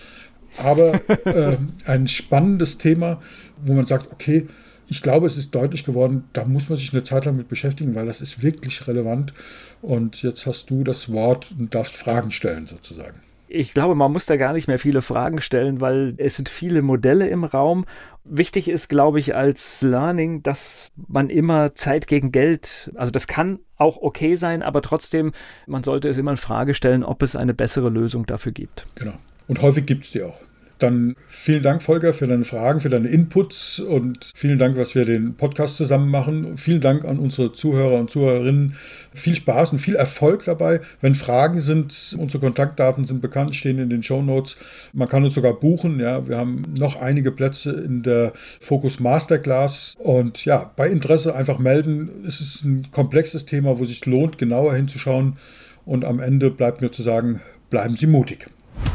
aber äh, ein spannendes Thema, wo man sagt, okay, ich glaube, es ist deutlich geworden, da muss man sich eine Zeit lang mit beschäftigen, weil das ist wirklich relevant. Und jetzt hast du das Wort und darfst Fragen stellen sozusagen. Ich glaube, man muss da gar nicht mehr viele Fragen stellen, weil es sind viele Modelle im Raum. Wichtig ist, glaube ich, als Learning, dass man immer Zeit gegen Geld, also das kann auch okay sein, aber trotzdem, man sollte es immer in Frage stellen, ob es eine bessere Lösung dafür gibt. Genau. Und häufig gibt es die auch. Dann vielen Dank, Volker, für deine Fragen, für deine Inputs und vielen Dank, dass wir den Podcast zusammen machen. Vielen Dank an unsere Zuhörer und Zuhörerinnen. Viel Spaß und viel Erfolg dabei. Wenn Fragen sind, unsere Kontaktdaten sind bekannt, stehen in den Show Notes. Man kann uns sogar buchen. Ja, wir haben noch einige Plätze in der Focus Masterclass und ja, bei Interesse einfach melden. Es ist ein komplexes Thema, wo es sich lohnt, genauer hinzuschauen. Und am Ende bleibt mir zu sagen, bleiben Sie mutig.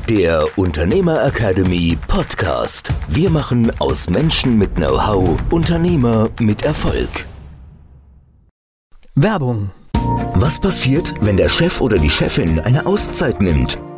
Der Unternehmer Academy Podcast. Wir machen aus Menschen mit Know-how Unternehmer mit Erfolg. Werbung. Was passiert, wenn der Chef oder die Chefin eine Auszeit nimmt